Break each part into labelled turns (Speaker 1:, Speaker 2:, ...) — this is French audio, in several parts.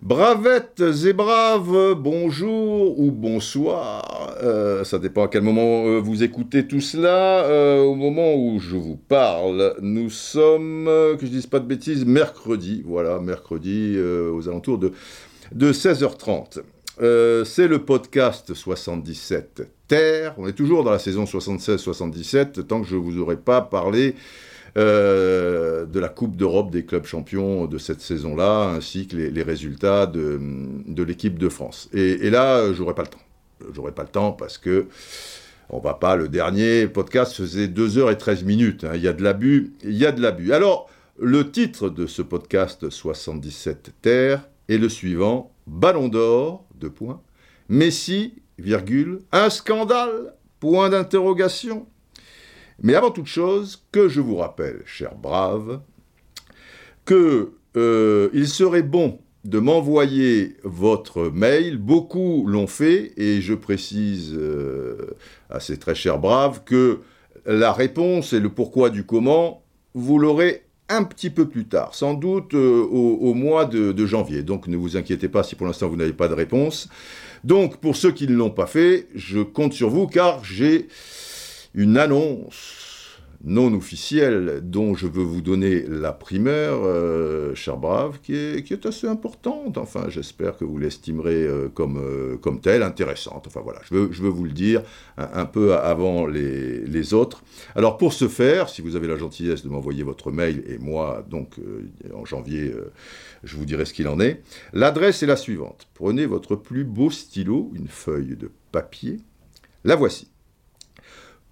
Speaker 1: Bravettes et braves, bonjour ou bonsoir, euh, ça dépend à quel moment euh, vous écoutez tout cela. Euh, au moment où je vous parle, nous sommes, que je dise pas de bêtises, mercredi, voilà, mercredi aux alentours de, de 16h30. Euh, c'est le podcast 77 Terre, on est toujours dans la saison 76-77, tant que je vous aurais pas parlé euh, de la Coupe d'Europe des clubs champions de cette saison-là, ainsi que les, résultats de, l'équipe de France. Et, là, j'aurais pas le temps. J'aurais pas le temps parce que on va pas. Le dernier podcast faisait 2 heures et 13 minutes. hein. Y a de l'abus. Il y a de l'abus. Alors, le titre de ce podcast 77 Terre est le suivant Ballon d'or, deux points. Messi, virgule, un scandale, point d'interrogation. Mais avant toute chose, que je vous rappelle, chers braves, que euh, il serait bon de m'envoyer votre mail. Beaucoup l'ont fait, et je précise euh, à ces très chers braves que la réponse et le pourquoi du comment, vous l'aurez un petit peu plus tard, sans doute euh, au, mois de janvier. Donc ne vous inquiétez pas si pour l'instant vous n'avez pas de réponse. Donc pour ceux qui ne l'ont pas fait, je compte sur vous car j'ai une annonce non officielle dont je veux vous donner la primeur, euh, cher brave, qui est, assez importante. Enfin, j'espère que vous l'estimerez euh, comme, euh, comme telle, intéressante. Enfin voilà, je veux, vous le dire un, peu avant les, les autres. Alors pour ce faire, si vous avez la gentillesse de m'envoyer votre mail, et moi, donc euh, en janvier, je vous dirai ce qu'il en est, l'adresse est la suivante. Prenez votre plus beau stylo, une feuille de papier, la voici.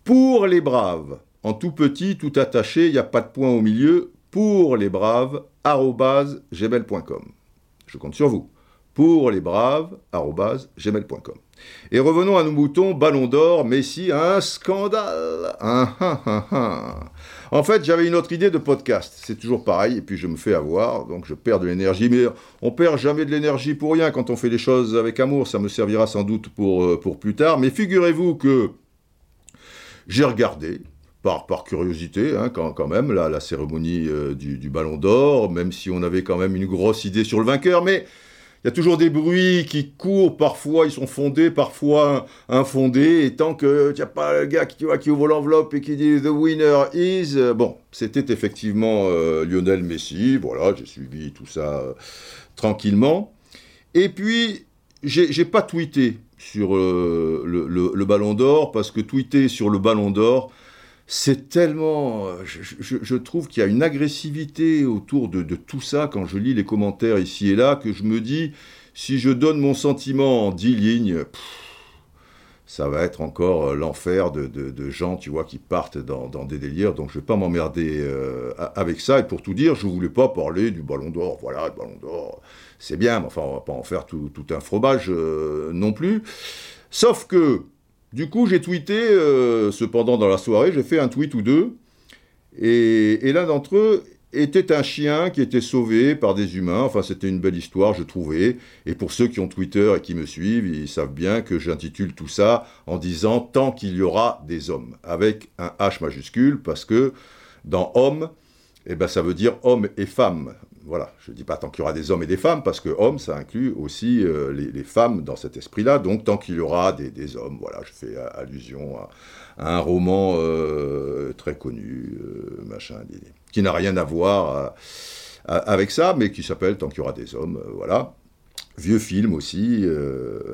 Speaker 1: Pour les braves, en tout petit, tout attaché, il n'y a pas de point au milieu, pour les braves, gmail.com. Je compte sur vous. Pour les braves, gmail.com. Et revenons à nos moutons, Ballon d'Or, Messi, un scandale. Ah, ah, ah. En fait, j'avais une autre idée de podcast. C'est toujours pareil, et puis je me fais avoir, donc je perds de l'énergie. Mais on perd jamais de l'énergie pour rien quand on fait les choses avec amour. Ça me servira sans doute pour, euh, pour plus tard. Mais figurez-vous que j'ai regardé, par, par curiosité, hein, quand, quand même, la, la cérémonie euh, du, du Ballon d'Or, même si on avait quand même une grosse idée sur le vainqueur, mais il y a toujours des bruits qui courent, parfois ils sont fondés, parfois infondés, et tant que tu n'as pas le gars qui, tu vois, qui ouvre l'enveloppe et qui dit « The winner is euh, bon, c'était effectivement euh, Lionel Messi, voilà, j'ai suivi tout ça tranquillement. Et puis, j'ai pas tweeté sur le, le- le Ballon d'Or, parce que tweeter sur le Ballon d'Or, c'est tellement... Je, trouve qu'il y a une agressivité autour de, de tout ça quand je lis les commentaires ici et là, que je me dis, si je donne mon sentiment en dix lignes, ça va être encore euh, l'enfer de, gens, tu vois, qui partent dans, des délires. Donc je vais pas m'emmerder euh, avec ça. Et pour tout dire, je voulais pas parler du Ballon d'Or. Voilà, le Ballon d'Or, c'est bien, mais enfin, on va pas en faire tout, tout un fromage euh, non plus. Sauf que, du coup, j'ai tweeté, euh, cependant dans la soirée, j'ai fait un tweet ou deux, et, l'un d'entre eux était un chien qui était sauvé par des humains. Enfin, c'était une belle histoire, je trouvais. Et pour ceux qui ont Twitter et qui me suivent, ils savent bien que j'intitule tout ça en disant tant qu'il y aura des hommes, avec un H majuscule, parce que dans homme, eh ben, ça veut dire homme et femme. Voilà, je ne dis pas tant qu'il y aura des hommes et des femmes, parce que homme, ça inclut aussi euh, les, femmes dans cet esprit-là. Donc, tant qu'il y aura des, hommes, voilà, je fais euh, allusion à, un roman euh, très connu, machin, qui n'a rien à voir avec ça, mais qui s'appelle Tant qu'il y aura des hommes, voilà. Vieux film aussi,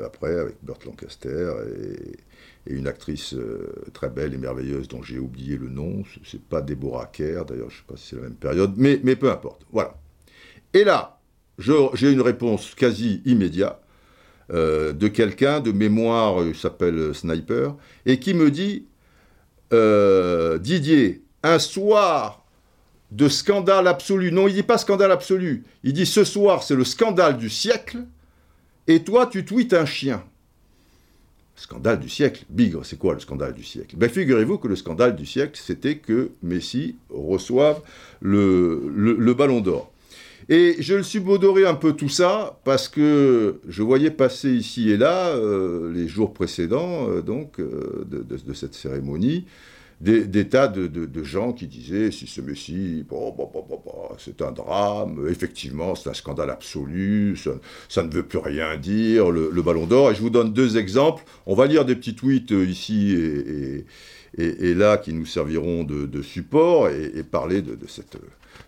Speaker 1: après, avec Burt Lancaster et, une actrice très belle et merveilleuse dont j'ai oublié le nom. C'est pas Deborah Kerr, d'ailleurs, je sais pas si c'est la même période, mais, mais peu importe. Voilà. Et là, j'ai une réponse quasi immédiate euh, de quelqu'un de mémoire, il s'appelle Sniper, et qui me dit euh, Didier, un soir de scandale absolu. Non, il dit pas scandale absolu. Il dit ce soir, c'est le scandale du siècle, et toi, tu tweets un chien. Scandale du siècle. Bigre, c'est quoi le scandale du siècle? Ben, figurez-vous que le scandale du siècle, c'était que Messi reçoive le ballon d'or. Et je le subodorais un peu tout ça parce que je voyais passer ici et là, euh, les jours précédents, euh, donc, euh, de, de- de cette cérémonie, des, tas de, gens qui disaient si ce Messi, bon, bon, bon, c'est un drame, effectivement, c'est un scandale absolu, ça, ne veut plus rien dire, le, Ballon d'Or. Et je vous donne deux exemples. On va lire des petits tweets ici et, là qui nous serviront de, support et, parler de, cette,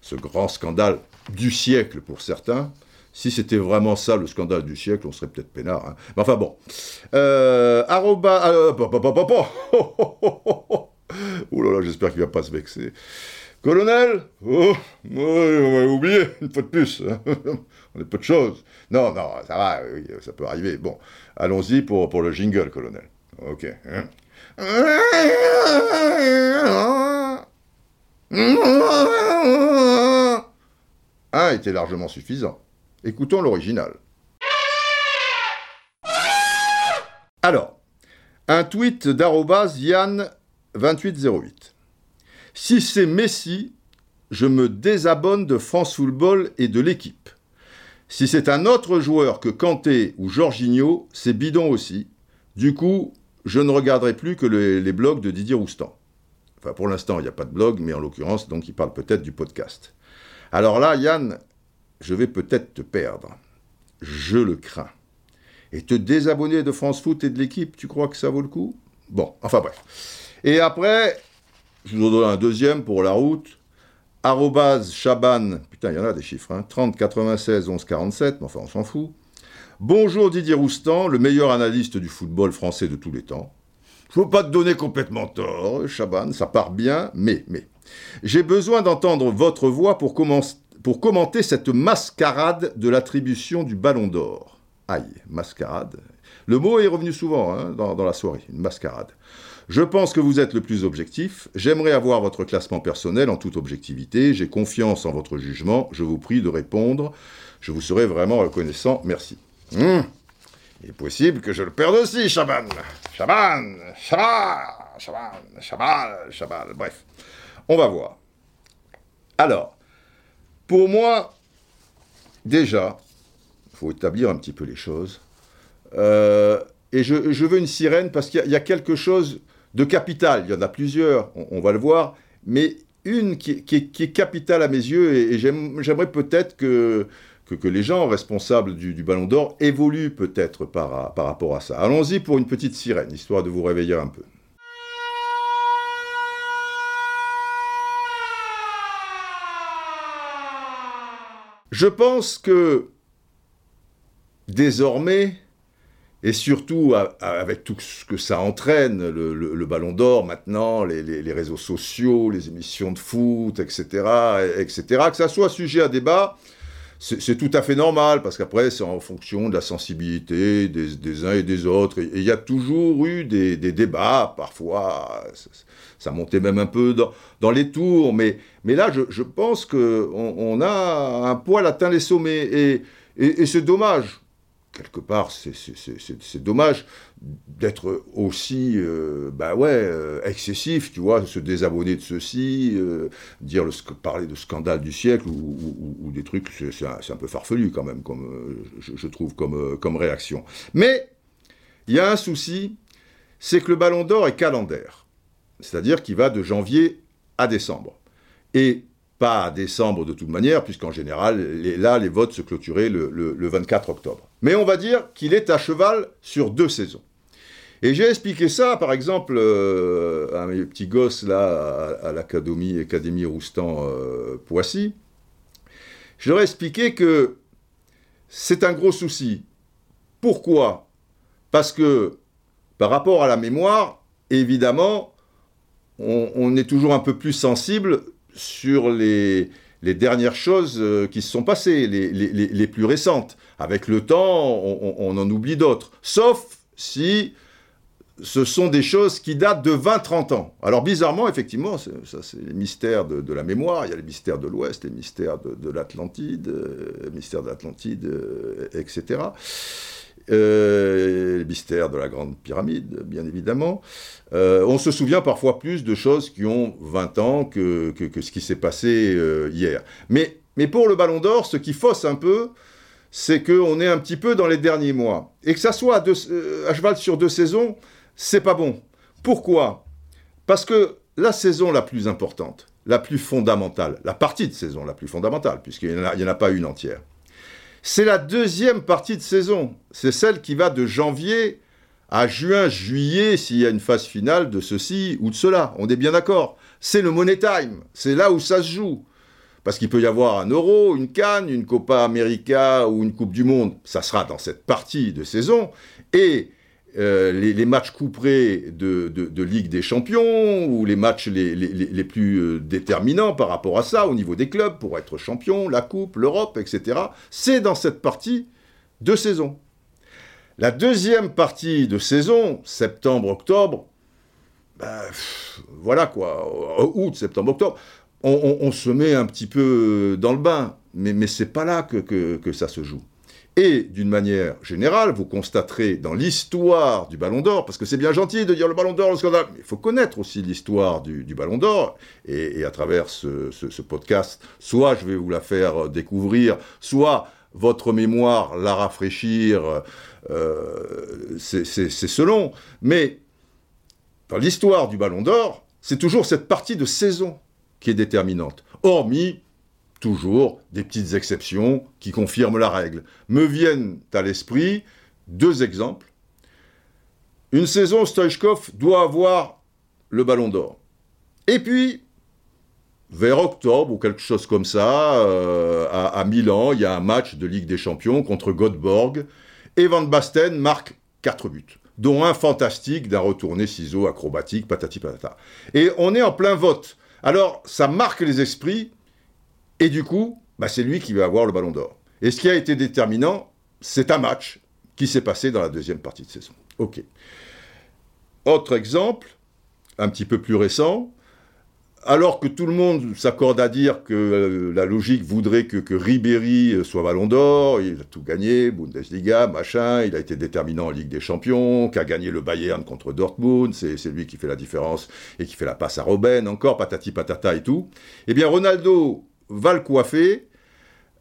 Speaker 1: ce grand scandale du siècle pour certains. Si c'était vraiment ça le scandale du siècle, on serait peut-être peinard. Hein. Mais enfin bon. Euh, arroba. Euh, Ouh là là, j'espère qu'il va pas se vexer. Colonel? Oh, on va oublier, une fois de plus. on est peu de choses. Non, non, ça va, ça peut arriver. Bon, allons-y pour, pour le jingle, colonel. Ok. Un était largement suffisant. Écoutons l'original. Alors, un tweet d'arrobas Yann2808. Si c'est Messi, je me désabonne de France Football et de l'équipe. Si c'est un autre joueur que Kanté ou Jorginho, c'est bidon aussi. Du coup, je ne regarderai plus que les, blogs de Didier Roustan. Enfin, pour l'instant, il n'y a pas de blog, mais en l'occurrence, donc il parle peut-être du podcast. Alors là, Yann, je vais peut-être te perdre. Je le crains. Et te désabonner de France Foot et de l'équipe, tu crois que ça vaut le coup? Bon, enfin bref. Et après, je vous en donne un deuxième pour la route. Arrobase Chaban, putain, il y en a des chiffres, hein, 30 96 11 47, mais enfin on s'en fout. Bonjour Didier Roustan, le meilleur analyste du football français de tous les temps. Veux pas te donner complètement tort, Chaban, ça part bien, mais, mais. J'ai besoin d'entendre votre voix pour pour commenter cette mascarade de l'attribution du ballon d'or. Aïe, mascarade. Le mot est revenu souvent hein, dans, la soirée, une mascarade. Je pense que vous êtes le plus objectif. J'aimerais avoir votre classement personnel en toute objectivité. J'ai confiance en votre jugement. Je vous prie de répondre. Je vous serai vraiment reconnaissant. Merci. Hum. Il est possible que je le perde aussi, Chaban. Chaban, Chaban, Chaban, Chaban, Chaban. Bref, on va voir. Alors, pour moi, déjà, il faut établir un petit peu les choses. Euh, et je, veux une sirène parce qu'il y, a quelque chose de capital. Il y en a plusieurs, on, va le voir, mais une qui, est capitale à mes yeux, et, j'aimerais peut-être que, que, les gens responsables du, Ballon d'Or évoluent peut-être par, par rapport à ça. Allons-y pour une petite sirène, histoire de vous réveiller un peu. Je pense que désormais, et surtout avec tout ce que ça entraîne, le, ballon d'or maintenant, les, réseaux sociaux, les émissions de foot, etc., etc., que ça soit sujet à débat, c'est tout à fait normal, parce qu'après, c'est en fonction de la sensibilité des, uns et des autres. Et il y a toujours eu des, débats, parfois, ça, montait même un peu dans, les tours, mais, là, je, pense qu'on on a un poil atteint les sommets, et, et c'est dommage quelque part, c'est dommage d'être aussi, euh, bah ouais, euh, excessif, tu vois, se désabonner de ceci, euh, dire le, parler de scandale du siècle ou, des trucs, c'est un, peu farfelu quand même, comme je, trouve comme, comme réaction. Mais il y a un souci, c'est que le Ballon d'Or est calendaire, c'est-à-dire qu'il va de janvier à décembre. Et pas à décembre de toute manière, puisqu'en général, là, les votes se clôturaient le, 24 octobre. Mais on va dire qu'il est à cheval sur deux saisons. Et j'ai expliqué ça, par exemple, euh, à mes petits gosses là, à, l'Académie Académie Roustan-Poissy. Euh, je leur ai expliqué que c'est un gros souci. Pourquoi? Parce que par rapport à la mémoire, évidemment, on est toujours un peu plus sensible sur les, dernières choses euh, qui se sont passées, les, plus récentes. Avec le temps, on, en oublie d'autres. Sauf si ce sont des choses qui datent de 20-30 ans. Alors bizarrement, effectivement, ça c'est les mystères de, la mémoire, il y a les mystères de l'Ouest, les mystères de, l'Atlantide, euh, mystères de euh, etc. Euh, les mystères de la Grande Pyramide, bien évidemment. Euh, on se souvient parfois plus de choses qui ont 20 ans que, ce qui s'est passé euh, hier. Mais, mais pour le Ballon d'Or, ce qui fausse un peu, c'est qu'on est un petit peu dans les derniers mois. Et que ça soit à, cheval sur deux saisons, c'est pas bon. Pourquoi? Parce que la saison la plus importante, la plus fondamentale, la partie de saison la plus fondamentale, puisqu'il n'y en, a pas une entière, c'est la deuxième partie de saison. C'est celle qui va de janvier à juin, juillet, s'il y a une phase finale de ceci ou de cela. On est bien d'accord. C'est le Money Time. C'est là où ça se joue. Parce qu'il peut y avoir un euro, une canne, une Copa América ou une Coupe du Monde. Ça sera dans cette partie de saison. Et euh, les, matchs couperés de, de, Ligue des Champions ou les matchs les, les, plus euh, déterminants par rapport à ça au niveau des clubs pour être champion, la Coupe, l'Europe, etc. C'est dans cette partie de saison. La deuxième partie de saison, septembre-octobre, ben, voilà quoi, août, septembre, octobre, on, se met un petit peu dans le bain, mais, mais c'est pas là que, que ça se joue. Et d'une manière générale, vous constaterez dans l'histoire du Ballon d'Or, parce que c'est bien gentil de dire le Ballon d'Or, le scandale, mais il faut connaître aussi l'histoire du, Ballon d'Or, et, à travers ce, podcast, soit je vais vous la faire découvrir, soit votre mémoire la rafraîchir, euh, c'est selon, mais dans l'histoire du Ballon d'Or, c'est toujours cette partie de saison qui est déterminante, hormis toujours des petites exceptions qui confirment la règle. Me viennent à l'esprit deux exemples. Une saison, Stoichkov doit avoir le ballon d'or. Et puis, vers octobre ou quelque chose comme ça, euh, à, Milan, il y a un match de Ligue des Champions contre Göteborg. Et Van Basten marque quatre buts, dont un fantastique d'un retourné ciseau acrobatique, patati patata. Et on est en plein vote. Alors, ça marque les esprits et du coup, bah, c'est lui qui va avoir le ballon d'or. Et ce qui a été déterminant, c'est un match qui s'est passé dans la deuxième partie de saison. Ok. Autre exemple, un petit peu plus récent, alors que tout le monde s'accorde à dire que euh, la logique voudrait que, Ribéry euh, soit ballon d'or, il a tout gagné, Bundesliga, machin, il a été déterminant en Ligue des Champions, qu'a gagné le Bayern contre Dortmund, c'est lui qui fait la différence et qui fait la passe à Robben, encore patati patata et tout. Eh bien, Ronaldo va le coiffer.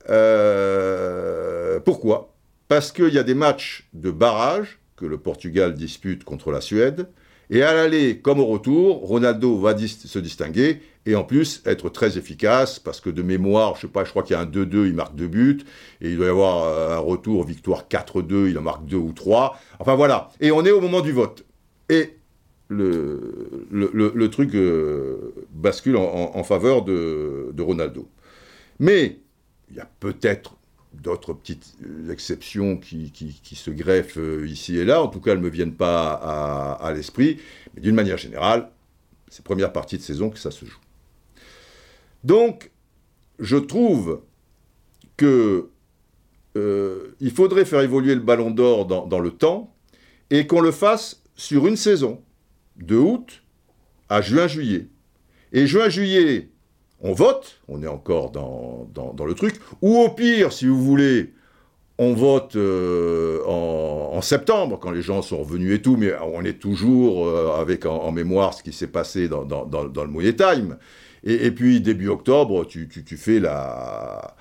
Speaker 1: Euh, pourquoi? Parce qu'il y a des matchs de barrage que le Portugal dispute contre la Suède. Et à l'aller comme au retour, Ronaldo va se distinguer et en plus être très efficace parce que de mémoire, je sais pas, crois qu'il y a un 2-2, il marque deux buts et il doit y avoir euh, un retour victoire 4-2, il en marque deux ou trois. Enfin voilà. Et on est au moment du vote. Et le, truc euh, bascule en, faveur de Ronaldo. Mais il y a peut-être d'autres petites exceptions qui, se greffent euh, ici et là, en tout cas elles ne me viennent pas à, l'esprit, mais d'une manière générale, c'est première partie de saison que ça se joue. Donc, je trouve que euh, il faudrait faire évoluer le ballon d'or dans, dans, le temps et qu'on le fasse sur une saison, de août à juin-juillet. Et juin-juillet, on vote, on est encore dans, dans, le truc, ou au pire, si vous voulez, on vote euh, en, septembre, quand les gens sont revenus et tout, mais on est toujours euh, avec en, mémoire ce qui s'est passé dans, le Money Time. Et, puis, début octobre, tu, tu, fais la,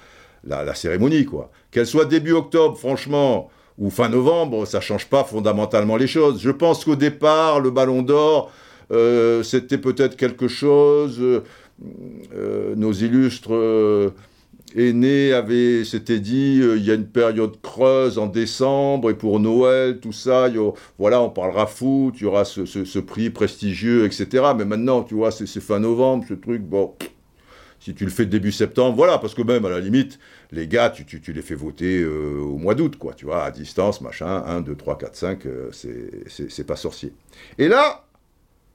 Speaker 1: la, cérémonie, quoi. Qu'elle soit début octobre, franchement, ou fin novembre, ça change pas fondamentalement les choses. Je pense qu'au départ, le Ballon d'Or, euh, c'était peut-être quelque chose nos illustres euh, aînés avaient, s'étaient dit, euh, il y a une période creuse en décembre, et pour Noël, tout ça, voilà, on parlera foot, il y aura ce, prix prestigieux, etc. Mais maintenant, tu vois, c'est fin novembre, ce truc, bon, si tu le fais début septembre, voilà, parce que même, à la limite, les gars, tu, tu, les fais voter au mois d'août, quoi, tu vois, à distance, machin, 1, 2, 3, 4, 5, c'est pas sorcier. Et là,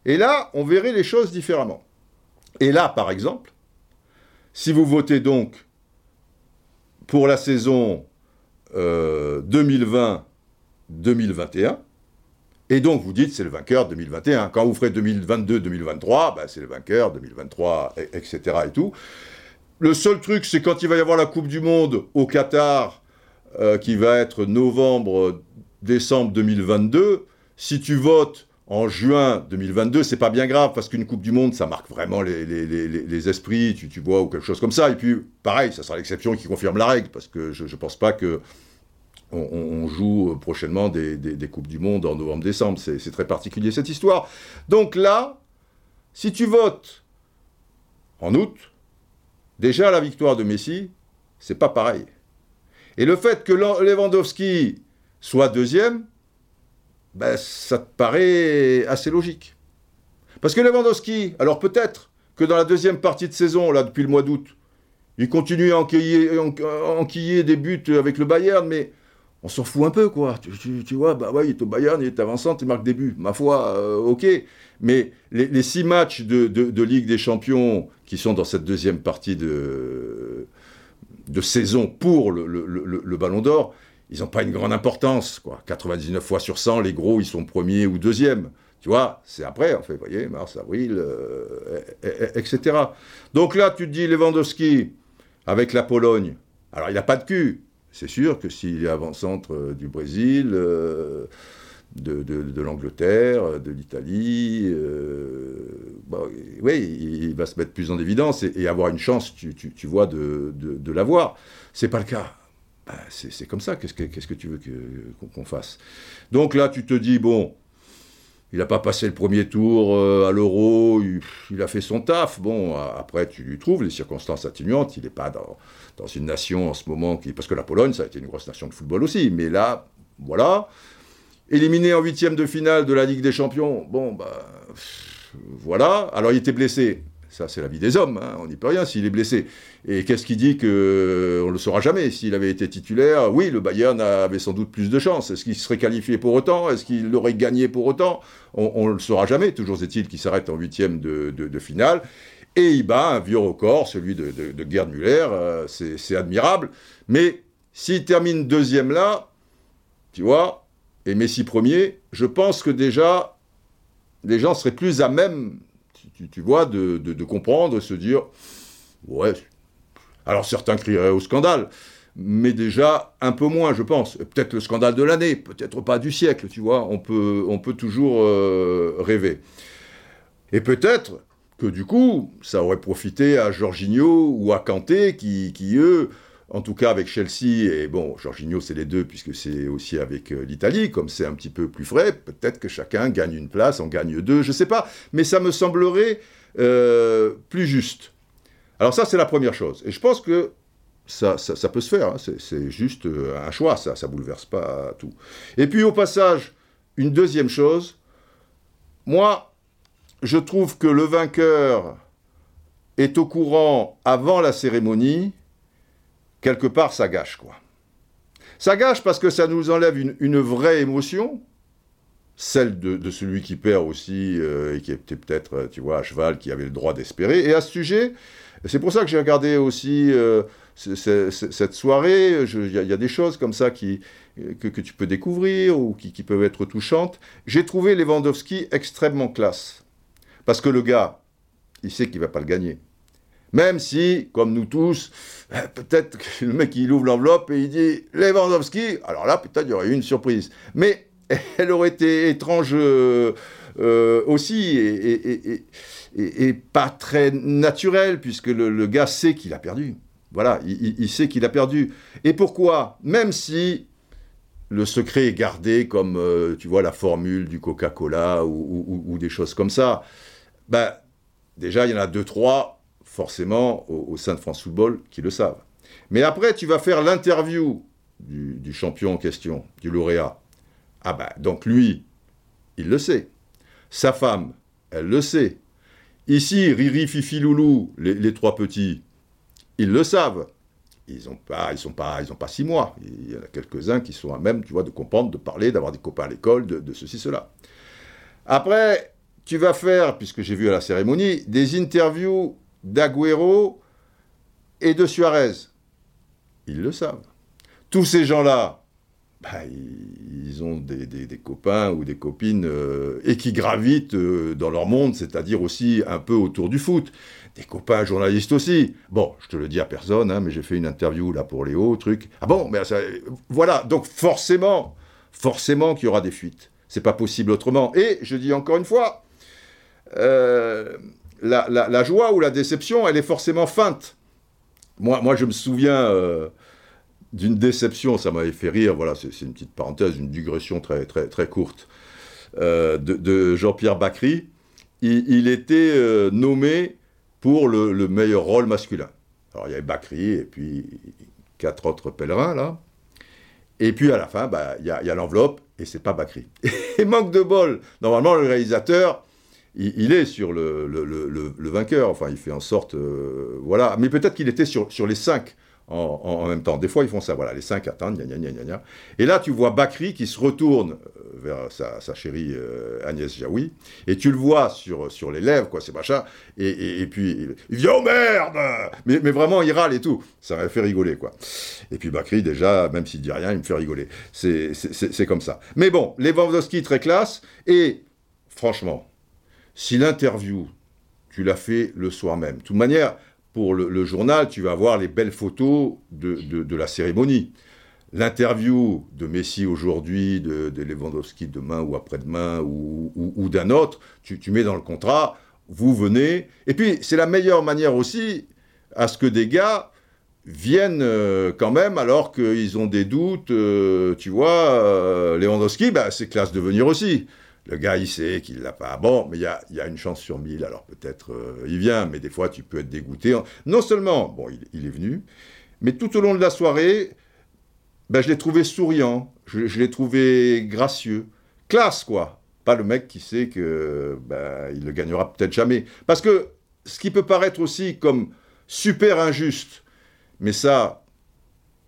Speaker 1: et là, on verrait les choses différemment. Et là, par exemple, si vous votez donc pour la saison 2020-2021, euh, et donc vous dites c'est le vainqueur 2021. Quand vous ferez 2022-2023, ben, c'est le vainqueur 2023, etc. et tout. Le seul truc, c'est quand il va y avoir la Coupe du Monde au Qatar, euh, qui va être novembre-décembre 2022, si tu votes en juin 2022, c'est pas bien grave parce qu'une Coupe du Monde, ça marque vraiment les, esprits, tu, vois, ou quelque chose comme ça. Et puis, pareil, ça sera l'exception qui confirme la règle parce que je, ne pense pas que on, joue prochainement des, Coupes du Monde en novembre-décembre. C'est très particulier cette histoire. Donc là, si tu votes en août, déjà la victoire de Messi, c'est pas pareil. Et le fait que Lewandowski soit deuxième, ben, ça te paraît assez logique. Parce que Lewandowski, alors peut-être que dans la deuxième partie de saison, là, depuis le mois d'août, il continue à enquiller, des buts avec le Bayern, mais on s'en fout un peu, quoi. Tu, vois, bah ouais, il est au Bayern, il est avançant, il marque des buts. Ma foi, euh, ok. Mais les, six matchs de, Ligue des Champions qui sont dans cette deuxième partie de, saison pour le Ballon d'Or, ils n'ont pas une grande importance, quoi. 99 fois sur 100, les gros, ils sont premiers ou deuxièmes. Tu vois, c'est après, en fait, voyez, mars, avril, euh, etc. Donc là, tu te dis Lewandowski avec la Pologne. Alors, il n'a pas de cul. C'est sûr que s'il est avant-centre euh, du Brésil, euh, de, l'Angleterre, de l'Italie, oui, il va se mettre plus en évidence et, avoir une chance, tu, vois, de, de l'avoir. C'est pas le cas. Bah, c'est comme ça. Qu'est-ce que, tu veux qu'on fasse? Donc là, tu te dis, bon, il n'a pas passé le premier tour euh, à l'euro, il, a fait son taf. Bon, après, tu lui trouves les circonstances atténuantes. Il n'est pas dans, une nation en ce moment qui. Parce que la Pologne, ça a été une grosse nation de football aussi. Mais là, voilà. Éliminé en huitième de finale de la Ligue des Champions, bon, bah. Voilà. Alors, il était blessé. Ça, c'est la vie des hommes, hein. on n'y peut rien s'il est blessé. Et qu'est-ce qui dit qu'on ne le saura jamais S'il avait été titulaire, oui, le Bayern avait sans doute plus de chance. Est-ce qu'il serait qualifié pour autant? Est-ce qu'il aurait gagné pour autant? On ne le saura jamais. Toujours est-il qu'il s'arrête en huitième de, finale. Et il bat un vieux record, celui de, de, Gerd Müller. Euh, c'est admirable. Mais s'il termine deuxième là, tu vois, et Messi premier, je pense que déjà, les gens seraient plus à même tu, vois, de, comprendre, se dire, ouais, alors certains crieraient au scandale, mais déjà un peu moins, je pense. Peut-être le scandale de l'année, peut-être pas du siècle, tu vois, on peut, on peut toujours euh, rêver. Et peut-être que du coup, ça aurait profité à Jorginho ou à Kanté, qui, qui eux, en tout cas avec Chelsea, et bon, Jorginho c'est les deux puisque c'est aussi avec euh, l'Italie, comme c'est un petit peu plus frais, peut-être que chacun gagne une place, en gagne deux, je ne sais pas, mais ça me semblerait euh, plus juste. Alors ça c'est la première chose, et je pense que ça, ça, peut se faire, hein. c'est juste euh, un choix, ça ne bouleverse pas tout. Et puis au passage, une deuxième chose, moi je trouve que le vainqueur est au courant avant la cérémonie, quelque part, ça gâche, quoi. Ça gâche parce que ça nous enlève une, vraie émotion, celle de, celui qui perd aussi, euh, et qui était peut-être, euh, tu vois, à cheval, qui avait le droit d'espérer. Et à ce sujet, c'est pour ça que j'ai regardé aussi euh, cette soirée. Il y, a des choses comme ça que, tu peux découvrir ou qui, qui peuvent être touchantes. J'ai trouvé Lewandowski extrêmement classe. Parce que le gars, il sait qu'il ne va pas le gagner. Même si, comme nous tous, euh, peut-être que le mec il ouvre l'enveloppe et il dit Lewandowski, alors là peut-être il y aurait eu une surprise. Mais elle aurait été étrange euh, euh, aussi et, pas très naturelle puisque le, gars sait qu'il a perdu. Voilà, il, sait qu'il a perdu. Et pourquoi? Même si le secret est gardé comme, tu vois, la formule du Coca-Cola ou, des choses comme ça, ben, déjà il y en a deux, trois forcément au, sein de France Football qui le savent. Mais après, tu vas faire l'interview du, champion en question, du lauréat. Ah ben, donc lui, il le sait. Sa femme, elle le sait. Ici, Riri, Fifi, Loulou, les, trois petits, ils le savent. Ils n'ont pas, ils sont pas, ils ont pas six mois. Il y en a quelques-uns qui sont à même, tu vois, de comprendre, de parler, d'avoir des copains à l'école, de, de ceci, cela. Après, tu vas faire, puisque j'ai vu à la cérémonie, des interviews d'Aguero et de Suarez. Ils le savent. Tous ces gens-là, bah, ils ont des, copains ou des copines euh, et qui gravitent euh, dans leur monde, c'est-à-dire aussi un peu autour du foot. Des copains journalistes aussi. Bon, je te le dis à personne, hein, mais j'ai fait une interview là pour Léo, truc. Ah bon, mais voilà, donc forcément, forcément qu'il y aura des fuites. C'est pas possible autrement. Et je dis encore une fois, euh, la, joie ou la déception, elle est forcément feinte. Moi, moi je me souviens euh, d'une déception, ça m'avait fait rire, voilà, c'est une petite parenthèse, une digression très, très, très courte, euh, de, Jean-Pierre Bacry, il, était nommé pour le, meilleur rôle masculin. Alors il y avait Bakri et puis quatre autres pèlerins là. Et puis à la fin, bah, il y a, l'enveloppe et c'est pas Bakri. et manque de bol. Normalement, le réalisateur, il, est sur le, vainqueur. Enfin, il fait en sorte, euh, voilà. Mais peut-être qu'il était sur, les cinq en, même temps. Des fois, ils font ça. Voilà, les cinq attendent. Gna, gna, gna, et là, tu vois Bakri qui se retourne euh, vers sa, chérie euh, Agnès Jaoui, et tu le vois sur, les lèvres, quoi, c'est machin. Et, et, puis, il dit Oh merde mais, mais vraiment, il râle et tout. Ça m'a fait rigoler, quoi. Et puis Bakri, déjà, même s'il dit rien, il me fait rigoler. C'est comme ça. Mais bon, Lewandowski, très classe. Et franchement, si l'interview, tu l'as fait le soir même, de toute manière, pour le, journal, tu vas voir les belles photos de, la cérémonie. L'interview de Messi aujourd'hui, de, Lewandowski demain ou après-demain ou, d'un autre, tu, mets dans le contrat, vous venez. Et puis, c'est la meilleure manière aussi à ce que des gars viennent euh, quand même alors qu'ils ont des doutes. Euh, tu vois, euh, Lewandowski, bah, c'est classe de venir aussi. Le gars, il sait qu'il l'a pas. Bon, mais il y a, une chance sur mille, alors peut-être euh, il vient, mais des fois, tu peux être dégoûté. Non seulement, bon, il, est venu, mais tout au long de la soirée, ben, je l'ai trouvé souriant, je, l'ai trouvé gracieux, classe, quoi. Pas le mec qui sait que ben, il ne gagnera peut-être jamais. Parce que ce qui peut paraître aussi comme super injuste, mais ça,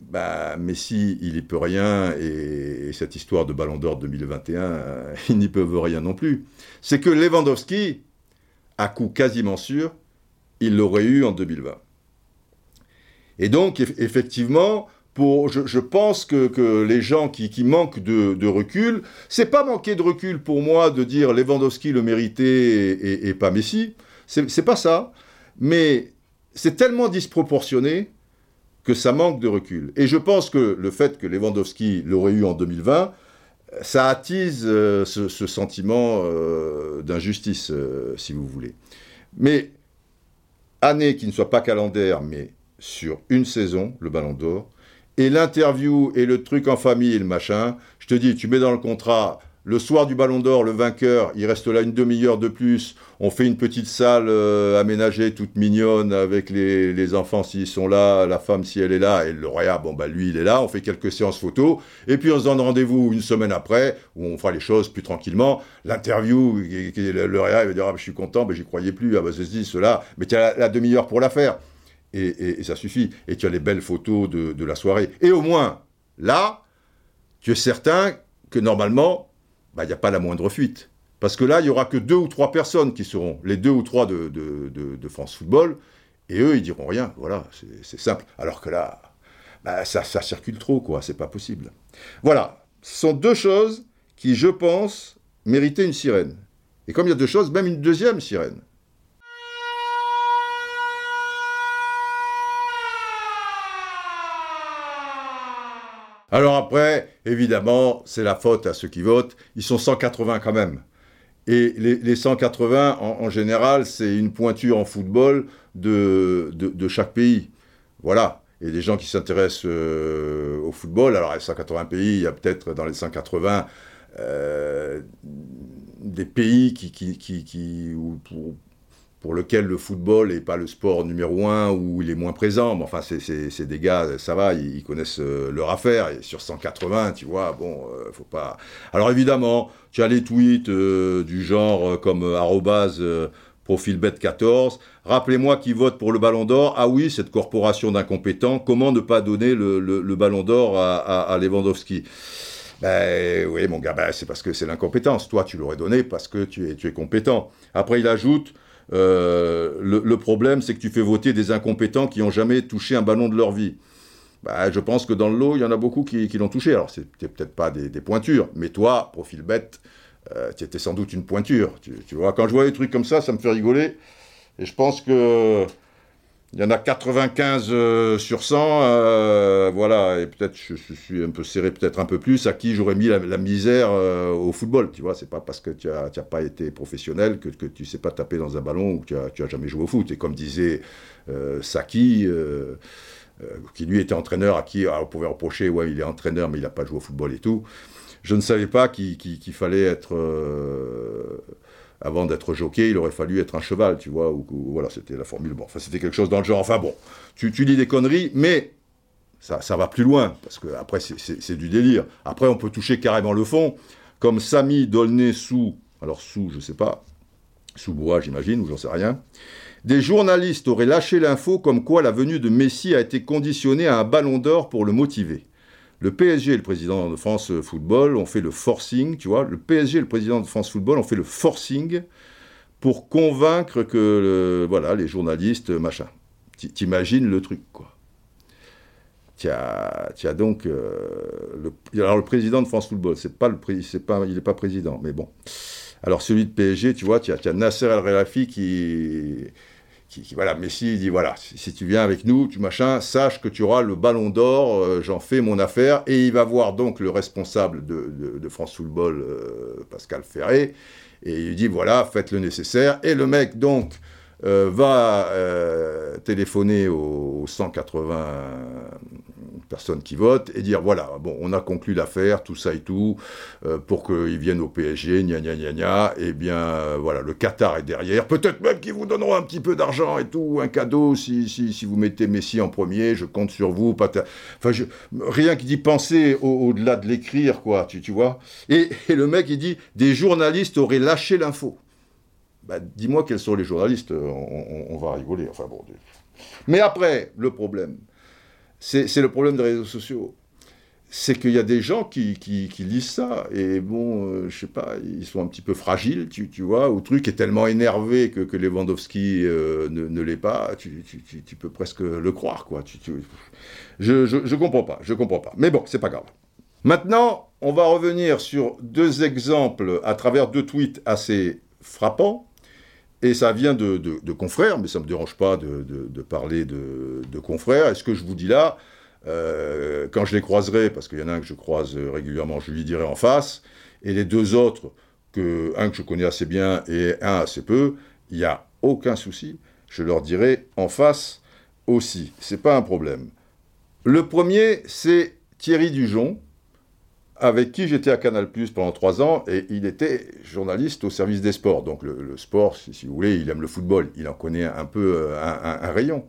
Speaker 1: bah, Messi, il n'y peut rien, et, cette histoire de Ballon d'Or 2021, euh, ils n'y peuvent rien non plus. C'est que Lewandowski, à coup quasiment sûr, il l'aurait eu en 2020. Et donc, effectivement, pour, je, pense que, les gens qui, manquent de, de recul, c'est pas manquer de recul pour moi de dire Lewandowski le méritait et, et pas Messi, c'est pas ça, mais c'est tellement disproportionné que ça manque de recul. Et je pense que le fait que Lewandowski l'aurait eu en 2020, ça attise euh, ce, sentiment euh, d'injustice, euh, si vous voulez. Mais année qui ne soit pas calendaire, mais sur une saison, le Ballon d'Or, et l'interview et le truc en famille et le machin, je te dis, tu mets dans le contrat le soir du Ballon d'Or, le vainqueur, il reste là une demi-heure de plus. On fait une petite salle euh, aménagée, toute mignonne, avec les, enfants s'ils sont là, la femme si elle est là, et le royal, bon bah lui il est là. On fait quelques séances photos, et puis on se donne rendez-vous une semaine après, où on fera les choses plus tranquillement. L'interview, le royal va dire ah, bah, je suis content, mais j'y croyais plus, ah bah ceci, cela, mais tu as la, demi-heure pour la faire. Et, ça suffit. Et tu as les belles photos de la soirée. Et au moins, là, tu es certain que normalement, bah, il n'y a pas la moindre fuite. Parce que là, il n'y aura que deux ou trois personnes qui seront, les deux ou trois de, de, France Football, et eux, ils diront rien. Voilà, c'est simple. Alors que là, bah, ça, ça circule trop, quoi. C'est pas possible. Voilà, ce sont deux choses qui, je pense, méritaient une sirène. Et comme il y a deux choses, même une deuxième sirène. Alors après, évidemment, c'est la faute à ceux qui votent. Ils sont 180 quand même. Et les, 180, en, général, c'est une pointure en football de, chaque pays. Voilà. Et des gens qui s'intéressent euh, au football, alors les 180 pays, il y a peut-être dans les 180 euh, des pays qui, qui pour lequel le football n'est pas le sport numéro un ou il est moins présent. Mais enfin, c'est des gars, ça va, ils, connaissent euh, leur affaire. Et sur 180, tu vois, bon, euh, faut pas. Alors évidemment, tu as les tweets euh, du genre comme arrobase profilbet14. Rappelez-moi qui vote pour le Ballon d'Or. Ah oui, cette corporation d'incompétents. Comment ne pas donner le, Ballon d'Or à, Lewandowski? Ben oui, mon gars, ben, c'est parce que c'est l'incompétence. Toi, tu l'aurais donné parce que tu es, tu es compétent. Après, il ajoute euh, le, problème, c'est que tu fais voter des incompétents qui n'ont jamais touché un ballon de leur vie. Bah, je pense que dans le lot, il y en a beaucoup qui, l'ont touché. Alors, c'est peut-être pas des, pointures, mais toi, profil bête, euh, tu étais sans doute une pointure. tu, vois, quand je vois des trucs comme ça, ça me fait rigoler. Et je pense que il y en a 95 euh, sur 100, euh, voilà, et peut-être je, suis un peu serré, peut-être un peu plus, à qui j'aurais mis la, misère euh, au football, tu vois, c'est pas parce que tu n'as pas été professionnel que, que tu sais pas taper dans un ballon ou que tu n'as jamais joué au foot. Et comme disait Saki, qui lui était entraîneur, à qui on pouvait reprocher, ouais, il est entraîneur, mais il n'a pas joué au football et tout, je ne savais pas qu'il fallait être avant d'être jockey, il aurait fallu être un cheval, tu vois, ou, voilà, c'était la formule. Bon, enfin, c'était quelque chose dans le genre. Enfin bon, tu, tu dis des conneries, mais ça, ça va plus loin, parce que après, c'est du délire. Après, on peut toucher carrément le fond, comme Samy Dolné sous, alors sous, je sais pas, sous bois, j'imagine, ou j'en sais rien. Des journalistes auraient lâché l'info comme quoi la venue de Messi a été conditionnée à un ballon d'or pour le motiver. Le PSG et le président de France Football ont fait le forcing, tu vois. Le PSG et le président de France Football ont fait le forcing pour convaincre que, voilà, les journalistes, machin. T'imagines le truc, quoi. As, as, donc euh, alors le président de France Football, pas il n'est pas président, mais bon. Alors celui de PSG, tu vois, tu as, as, Nasser El Khelaifi voilà, Messi dit voilà, si, tu viens avec nous, tu machin, sache que tu auras le ballon d'or, euh, j'en fais mon affaire, et il va voir donc le responsable de, France Football, euh, Pascal Ferré, et il dit voilà, faites le nécessaire, et le mec donc euh, va téléphoner aux 180 personnes qui votent et dire voilà, bon, on a conclu l'affaire, tout ça et tout, euh, pour qu'ils viennent au PSG, gna gna gna gna, et eh bien voilà, le Qatar est derrière, peut-être même qu'ils vous donneront un petit peu d'argent et tout, un cadeau si, si, si, vous mettez Messi en premier, je compte sur vous, enfin, rien qui dit penser au-delà de l'écrire, quoi, tu, tu vois. Et, le mec, il dit des journalistes auraient lâché l'info. Bah, dis-moi quels sont les journalistes, on, va rigoler. Enfin bon. Mais après, le problème, c'est le problème des réseaux sociaux. C'est qu'il y a des gens qui, lisent ça, et bon, euh, je sais pas, ils sont un petit peu fragiles, tu, vois, ou truc est tellement énervé que, que Lewandowski euh, ne, l'est pas, tu, peux presque le croire, quoi. je, je, comprends pas, je comprends pas. Mais bon, c'est pas grave. Maintenant, on va revenir sur deux exemples à travers deux tweets assez frappants. Et ça vient de, confrères, mais ça ne me dérange pas de, parler de, confrères. Et ce que je vous dis là, euh, quand je les croiserai, parce qu'il y en a un que je croise régulièrement, je lui dirai en face, et les deux autres, que, un que je connais assez bien et un assez peu, il n'y a aucun souci, je leur dirai en face aussi. C'est pas un problème. Le premier, c'est Thierry Dujon, avec qui j'étais à Canal Plus pendant trois ans, et il était journaliste au service des sports. Donc le, sport, si, vous voulez, il aime le football, il en connaît un peu euh, un, rayon.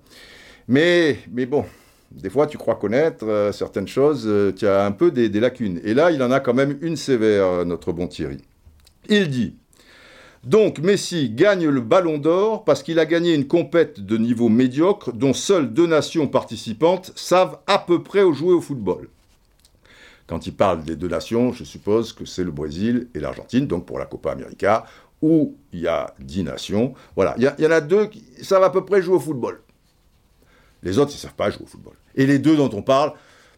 Speaker 1: Mais, mais bon, des fois tu crois connaître euh, certaines choses, euh, tu as un peu des, lacunes. Et là, il en a quand même une sévère, notre bon Thierry. Il dit donc Messi gagne le ballon d'or parce qu'il a gagné une compète de niveau médiocre dont seules deux nations participantes savent à peu près jouer au football. Quand il parle des deux nations, je suppose que c'est le Brésil et l'Argentine, donc pour la Copa América, où il y a dix nations. Voilà, il y, en a deux qui savent à peu près jouer au football. Les autres, ils ne savent pas jouer au football. Et les deux dont on parle,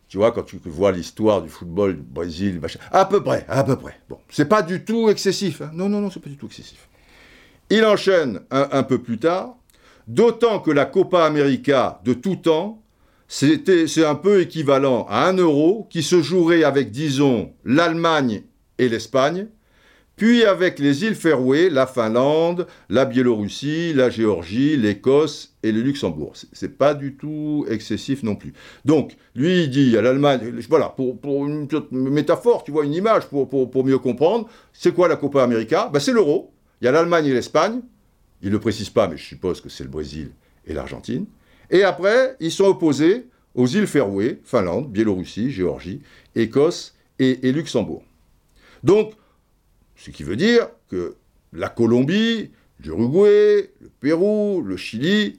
Speaker 1: tu vois, quand tu vois l'histoire du football du Brésil, à peu près, à peu près. Bon, c'est pas du tout excessif. Hein. Non, non, non, c'est pas du tout excessif. Il enchaîne un peu plus tard, d'autant que la Copa América de tout temps c'est un peu équivalent à un euro qui se jouerait avec, disons, l'Allemagne et l'Espagne, puis avec les îles Faroé, la Finlande, la Biélorussie, la Géorgie, l'Écosse et le Luxembourg. C'est pas du tout excessif non plus. Donc, lui, il dit à l'Allemagne, voilà, pour, une métaphore, tu vois, une image pour, pour, mieux comprendre, c'est quoi la Copa América? Ben, C'est l'euro. Il y a l'Allemagne et l'Espagne. Il ne le précise pas, mais je suppose que c'est le Brésil et l'Argentine. Et après, ils sont opposés aux îles Féroé, Finlande, Biélorussie, Géorgie, Écosse et, Luxembourg. Donc, ce qui veut dire que la Colombie, l'Uruguay, le Pérou, le Chili,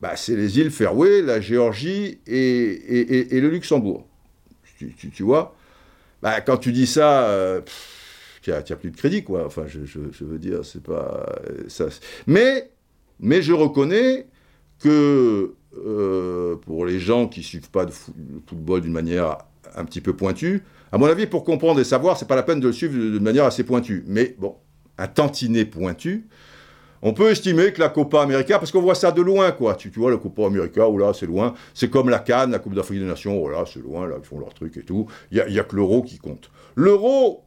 Speaker 1: bah, c'est les îles Féroé, la Géorgie et, le Luxembourg. Tu, vois? Bah, Quand tu dis ça, euh, n'as plus de crédit, quoi. Enfin, je, veux dire, c'est pas... Ça, mais, mais je reconnais que euh, pour les gens qui suivent pas le football d'une manière un petit peu pointue, à mon avis, pour comprendre et savoir, c'est pas la peine de le suivre de manière assez pointue. Mais bon, un tantinet pointu, on peut estimer que la Copa América, parce qu'on voit ça de loin, quoi. Tu, vois, la Copa América, oh là, c'est loin. C'est comme la Cannes, la Coupe d'Afrique des Nations, oh là, c'est loin, là, ils font leur truc et tout. Il n'y a, a, que l'euro qui compte. L'euro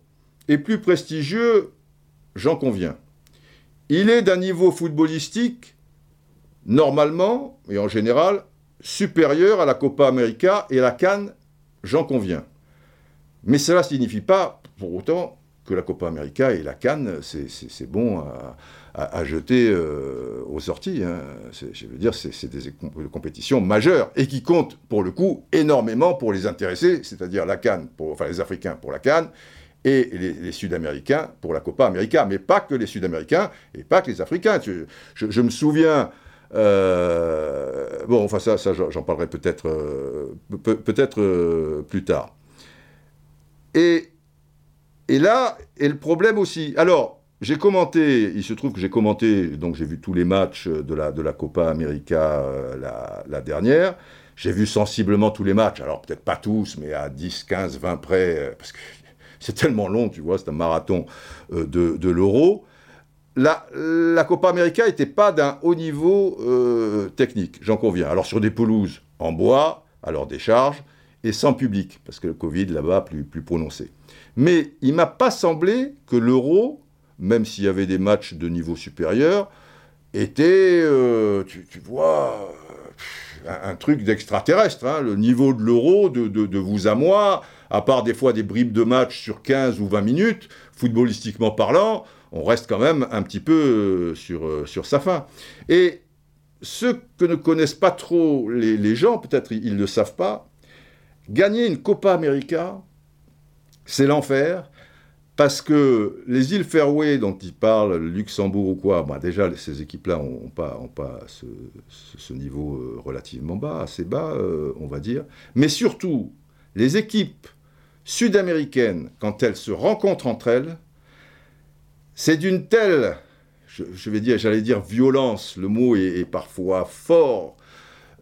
Speaker 1: est plus prestigieux, j'en conviens. Il est d'un niveau footballistique normalement et en général supérieure à la Copa América et à la Cannes, j'en conviens. Mais cela ne signifie pas pour autant que la Copa América et la Cannes, c'est bon à, jeter euh, aux sorties. Hein. Je veux dire, c'est des compétitions majeures et qui comptent, pour le coup, énormément pour les intéressés, c'est-à-dire la Cannes, enfin les Africains pour la Cannes, et les, Sud-Américains pour la Copa América, mais pas que les Sud-Américains et pas que les Africains. Je, me souviens, euh, bon, enfin ça, ça j'en parlerai peut-être euh, peut-être plus tard. Et et là est le problème aussi. Alors, j'ai commenté, il se trouve que j'ai commenté, donc j'ai vu tous les matchs de la, de la Copa América euh, la, dernière. J'ai vu sensiblement tous les matchs, alors peut-être pas tous, mais à 10, 15, 20 près, euh, parce que c'est tellement long, tu vois, c'est un marathon euh, de, l'euro. La, Copa América n'était pas d'un haut niveau technique, j'en conviens. Alors sur des pelouses en bois, à leur décharge, et sans public, parce que le Covid là-bas plus, plus prononcé. Mais il m'a pas semblé que l'euro, même s'il y avait des matchs de niveau supérieur, était, euh, tu, vois, un, truc d'extraterrestre. Hein. le niveau de l'euro, de, vous à moi, à part des fois des bribes de match sur 15 ou 20 minutes, footballistiquement parlant, on reste quand même un petit peu euh, sur, euh, sur sa fin. Et ceux que ne connaissent pas trop les, gens, peut-être ils ne le savent pas, gagner une Copa América, c'est l'enfer, parce que les îles Fairway dont il parle, Luxembourg ou quoi, bah déjà ces équipes-là n'ont pas, ont pas ce, niveau euh, relativement bas, assez bas, on va dire. Mais surtout, les équipes sud-américaines, quand elles se rencontrent entre elles, c'est d'une telle, je, vais dire, j'allais dire violence, le mot est, parfois fort,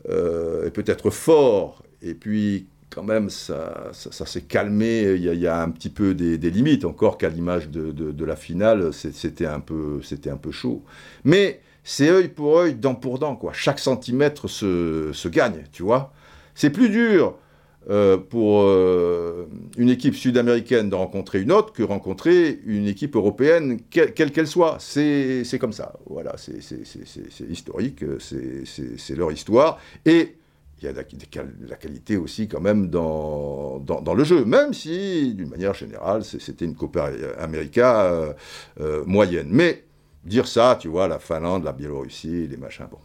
Speaker 1: euh, et peut-être fort, et puis quand même, ça, ça, s'est calmé. Il y, a, un petit peu des, limites, encore qu'à l'image de, la finale, c'était un, peu, un peu chaud. Mais c'est œil pour œil, dent pour dent, quoi. Chaque centimètre se, gagne, tu vois. C'est plus dur euh, pour euh, une équipe sud-américaine de rencontrer une autre que rencontrer une équipe européenne, quelle qu'elle soit. C'est comme ça. Voilà, c'est historique, c'est leur histoire. Et il y a de la qualité aussi quand même dans, dans, le jeu, même si, d'une manière générale, c'était une Copa América euh, moyenne. Mais dire ça, tu vois, la Finlande, la Biélorussie, les machins, bon.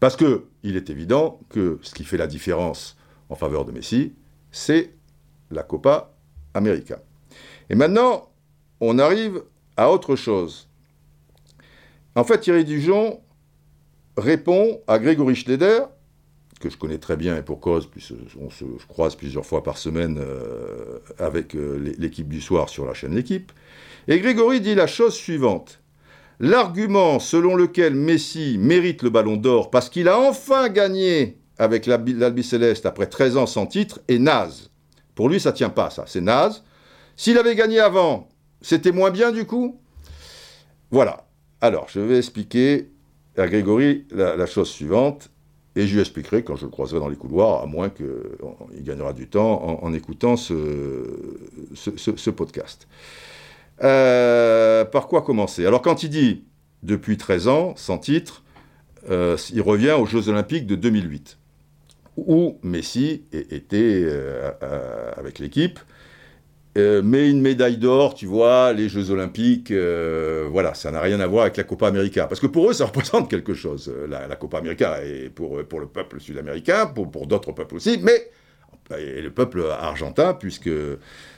Speaker 1: Parce que il est évident que ce qui fait la différence en faveur de Messi, c'est la Copa América. Et maintenant, on arrive à autre chose. En fait, Thierry Dujon répond à Grégory Schneider que je connais très bien et pour cause, on se croise plusieurs fois par semaine euh, avec euh, l'équipe du soir sur la chaîne L'équipe. Et Grégory dit la chose suivante. L'argument selon lequel Messi mérite le ballon d'or parce qu'il a enfin gagné avec l'Albi Céleste après 13 ans sans titre est naze. Pour lui, ça tient pas, ça. C'est naze. S'il avait gagné avant, c'était moins bien du coup? Voilà. Alors, je vais expliquer à Grégory la chose suivante. Et je lui expliquerai quand je le croiserai dans les couloirs, à moins qu'il gagnera du temps en, écoutant ce, podcast. Euh, par quoi commencer? Alors quand il dit depuis 13 ans, sans titre, euh, il revient aux Jeux Olympiques de 2008, où Messi était euh, avec l'équipe. Euh, mais une médaille d'or, tu vois, les Jeux Olympiques, euh, voilà, ça n'a rien à voir avec la Copa América. Parce que pour eux, ça représente quelque chose, euh, la, Copa América, et pour, pour le peuple sud-américain, pour, pour d'autres peuples aussi, mais et le peuple argentin, puisque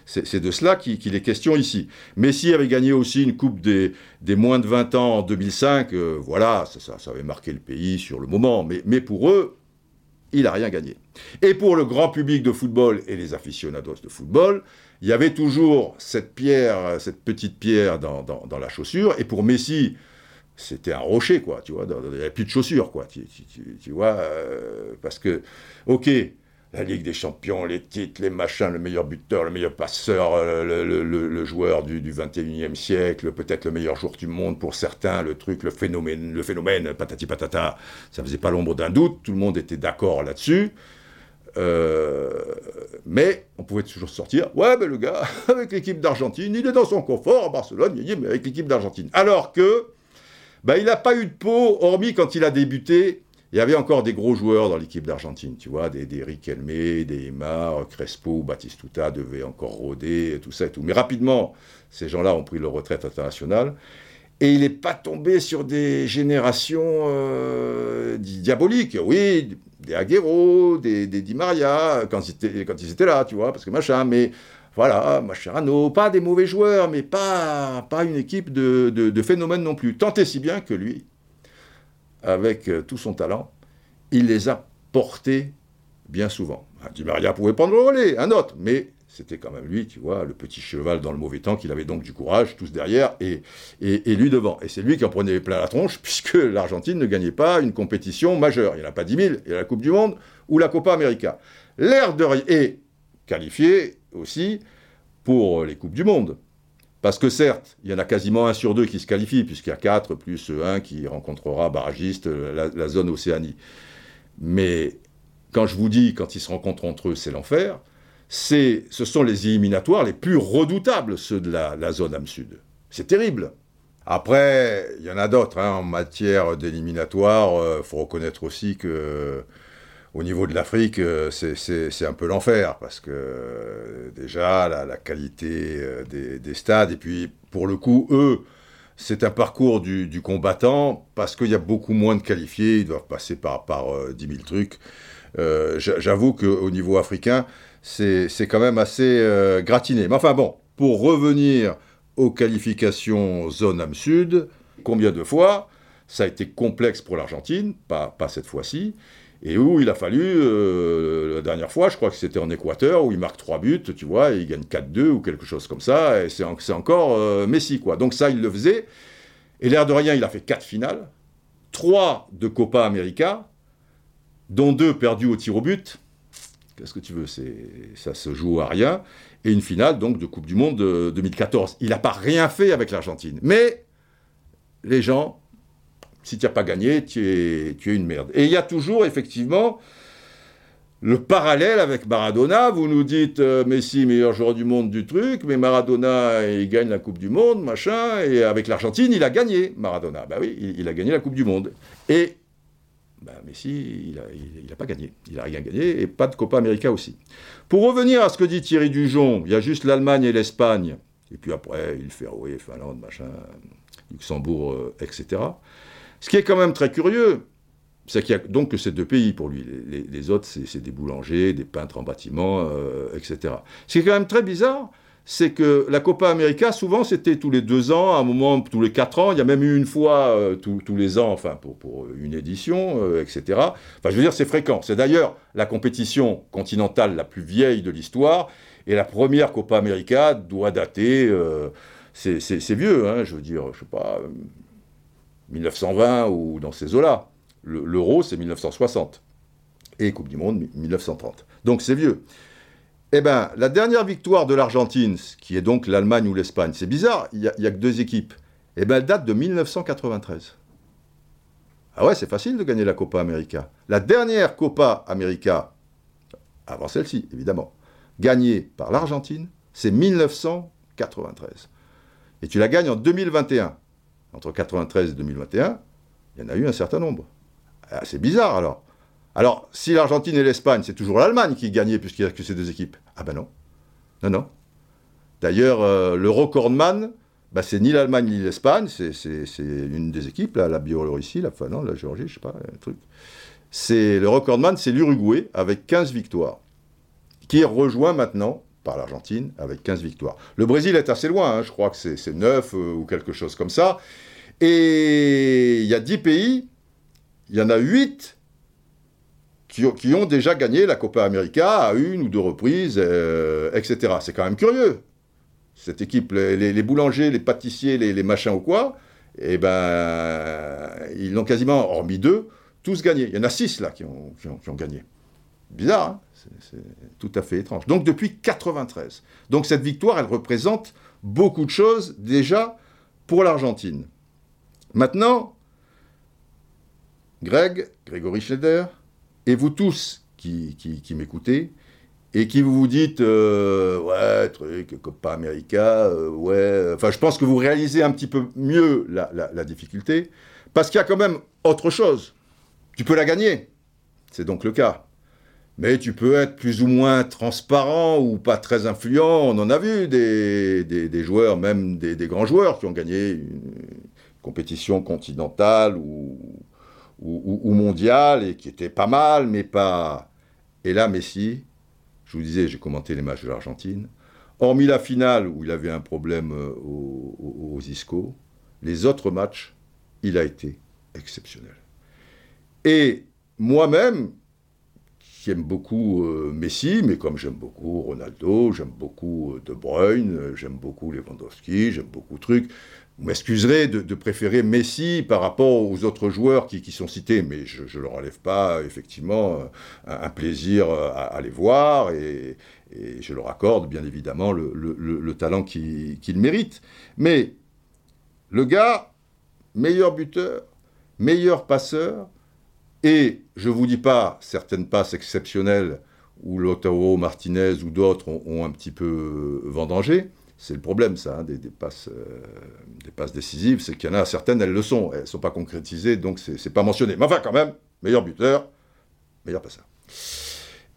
Speaker 1: c'est de cela qu'il est question ici. Messi avait gagné aussi une Coupe des, des moins de 20 ans en 2005, voilà, ça, ça, avait marqué le pays sur le moment, mais, mais pour eux, il n'a rien gagné. Et pour le grand public de football et les aficionados de football, il y avait toujours cette pierre, cette petite pierre dans, la chaussure. Et pour Messi, c'était un rocher, quoi, tu vois. Il n'y avait plus de chaussures, quoi, tu, vois. Euh, parce que, ok, la Ligue des Champions, les titres, les machins, le meilleur buteur, le meilleur passeur, euh, le, joueur du, du 21e siècle, peut-être le meilleur joueur du monde pour certains, le truc, le phénomène, le phénomène, patati patata, ça faisait pas l'ombre d'un doute, tout le monde était d'accord là-dessus. Euh, mais on pouvait toujours sortir. Ouais, mais le gars, avec l'équipe d'Argentine, il est dans son confort à Barcelone, il mais avec l'équipe d'Argentine. Alors que, bah, il n'a pas eu de peau, hormis quand il a débuté, il y avait encore des gros joueurs dans l'équipe d'Argentine, tu vois, des, des Riquelme, des Aymar, Crespo, Batistuta devaient encore rôder, tout ça et tout. Mais rapidement, ces gens-là ont pris leur retraite internationale. Et il n'est pas tombé sur des générations euh, diaboliques. Oui, des Aguero, des, des Di Maria, quand ils, étaient, quand ils étaient là, tu vois, parce que machin, mais voilà, Mascherano, pas des mauvais joueurs, mais pas, pas une équipe de, de, de phénomènes non plus. Tant et si bien que lui, avec euh, tout son talent, il les a portés bien souvent. Di Maria pouvait prendre le relais, un autre, mais c'était quand même lui, tu vois, le petit cheval dans le mauvais temps, qu'il avait donc du courage, tous derrière, et, et, lui devant. Et c'est lui qui en prenait plein la tronche, puisque l'Argentine ne gagnait pas une compétition majeure. Il n'y en a pas 10 000, il y a la Coupe du Monde ou la Copa América. L'air de et qualifié aussi pour les Coupes du Monde. Parce que certes, il y en a quasiment un sur deux qui se qualifient, puisqu'il y a quatre plus un qui rencontrera barragiste la, la zone Océanie. Mais quand je vous dis, quand ils se rencontrent entre eux, c'est l'enfer, ce sont les éliminatoires les plus redoutables, ceux de la, zone âme sud. C'est terrible. Après, il y en a d'autres hein, en matière d'éliminatoire. Il euh, faut reconnaître aussi que au niveau de l'Afrique, euh, c'est un peu l'enfer parce que euh, déjà la, qualité des, stades et puis pour le coup, eux, c'est un parcours du, combattant parce qu'il y a beaucoup moins de qualifiés. Ils doivent passer par, par 10 000 trucs. J'avoue qu'au niveau africain, c'est quand même assez euh, gratiné. Mais enfin bon, pour revenir aux qualifications zone âme sud, combien de fois ça a été complexe pour l'Argentine, pas cette fois-ci, et où il a fallu, euh, la dernière fois, je crois que c'était en Équateur, où il marque 3 buts, tu vois, et il gagne 4-2 ou quelque chose comme ça, et c'est encore euh, Messi, quoi. Donc ça, il le faisait, et l'air de rien, il a fait 4 finales, 3 de Copa América, dont 2 perdus au tir au but, Qu'est-ce que tu veux Ça se joue à rien. Et une finale, donc, de Coupe du Monde de 2014. Il n'a pas rien fait avec l'Argentine. Mais les gens, si tu n'as pas gagné, tu es, une merde. Et il y a toujours, effectivement, le parallèle avec Maradona. Vous nous dites, euh, Messi, meilleur joueur du monde du truc, mais Maradona, il gagne la Coupe du Monde, machin. Et avec l'Argentine, il a gagné, Maradona. Ben oui, il, a gagné la Coupe du Monde. Et bah, Messi, il n'a pas gagné. Il n'a rien gagné, et pas de Copa América aussi. Pour revenir à ce que dit Thierry Dujon, il y a juste l'Allemagne et l'Espagne, et puis après, il fait Finlande, machin, Luxembourg, euh, etc. Ce qui est quand même très curieux, c'est qu'il y a donc que ces deux pays pour lui. Les, autres, c'est des boulangers, des peintres en bâtiment, euh, etc. Ce qui est quand même très bizarre, c'est que la Copa América, souvent, c'était tous les deux ans, à un moment, tous les quatre ans. Il y a même eu une fois euh, tous les ans, enfin, pour, une édition, euh, etc. Enfin, je veux dire, c'est fréquent. C'est d'ailleurs la compétition continentale la plus vieille de l'histoire. Et la première Copa América doit dater, c'est vieux, hein, je veux dire, je sais pas, 1920 ou dans ces eaux-là. L'euro, c'est 1960. Et Coupe du Monde, 1930. Donc c'est vieux. Eh bien, la dernière victoire de l'Argentine, qui est donc l'Allemagne ou l'Espagne, c'est bizarre, il n'y a, que deux équipes. Eh bien, elle date de 1993. Ah ouais, c'est facile de gagner la Copa América. La dernière Copa América, avant celle-ci, évidemment, gagnée par l'Argentine, c'est 1993. Et tu la gagnes en 2021. Entre 93 et 2021, il y en a eu un certain nombre. Ah, c'est bizarre alors. Alors, si l'Argentine et l'Espagne, c'est toujours l'Allemagne qui gagnait puisqu'il n'y a que ces deux équipes. Ah ben non. Non, non. D'ailleurs, euh, le recordman, bah, c'est ni l'Allemagne ni l'Espagne, c'est une des équipes, la Biélorussie, la Finlande, la Géorgie, je sais pas, un truc. C'est le recordman, c'est l'Uruguay avec 15 victoires, qui rejoint maintenant par l'Argentine avec 15 victoires. Le Brésil est assez loin, hein, je crois que c'est 9 euh, ou quelque chose comme ça. Et il y a 10 pays, il y en a 8 qui, ont déjà gagné la Copa América à une ou deux reprises, euh, etc. C'est quand même curieux. Cette équipe, les, boulangers, les pâtissiers, les, machins ou quoi, eh ben, ils l'ont quasiment, hormis deux, tous gagné. Il y en a six là qui ont, qui ont, gagné. Bizarre, hein c'est tout à fait étrange. Donc depuis 93. Donc cette victoire, elle représente beaucoup de choses déjà pour l'Argentine. Maintenant, Greg, Grégory Schneider, et vous tous qui, m'écoutez, et qui vous dites, euh, ouais, truc, Copa América, euh, ouais, enfin, je pense que vous réalisez un petit peu mieux la, difficulté, parce qu'il y a quand même autre chose. Tu peux la gagner, c'est donc le cas. Mais tu peux être plus ou moins transparent ou pas très influent. On en a vu des, joueurs, même des, grands joueurs, qui ont gagné une compétition continentale ou, mondiale et qui étaient pas mal, mais pas. Et là, Messi, je vous disais, j'ai commenté les matchs de l'Argentine. Hormis la finale où il avait un problème euh, aux, aux Isco, les autres matchs, il a été exceptionnel. Et moi-même, qui aime beaucoup euh, Messi, mais comme j'aime beaucoup Ronaldo, j'aime beaucoup euh, De Bruyne, euh, j'aime beaucoup Lewandowski, j'aime beaucoup trucs. Vous m'excuserez de, préférer Messi par rapport aux autres joueurs qui, sont cités, mais je ne leur enlève pas effectivement un, plaisir à, les voir et, je leur accorde bien évidemment le, talent qu'ils méritent. Mais le gars, meilleur buteur, meilleur passeur, et je ne vous dis pas certaines passes exceptionnelles où Lautaro Martinez ou d'autres ont, un petit peu vendangé. C'est le problème, ça, hein, des, passes, euh, des passes décisives. C'est qu'il y en a certaines, elles le sont. Elles ne sont pas concrétisées, donc ce n'est pas mentionné. Mais enfin, quand même, meilleur buteur, meilleur passeur.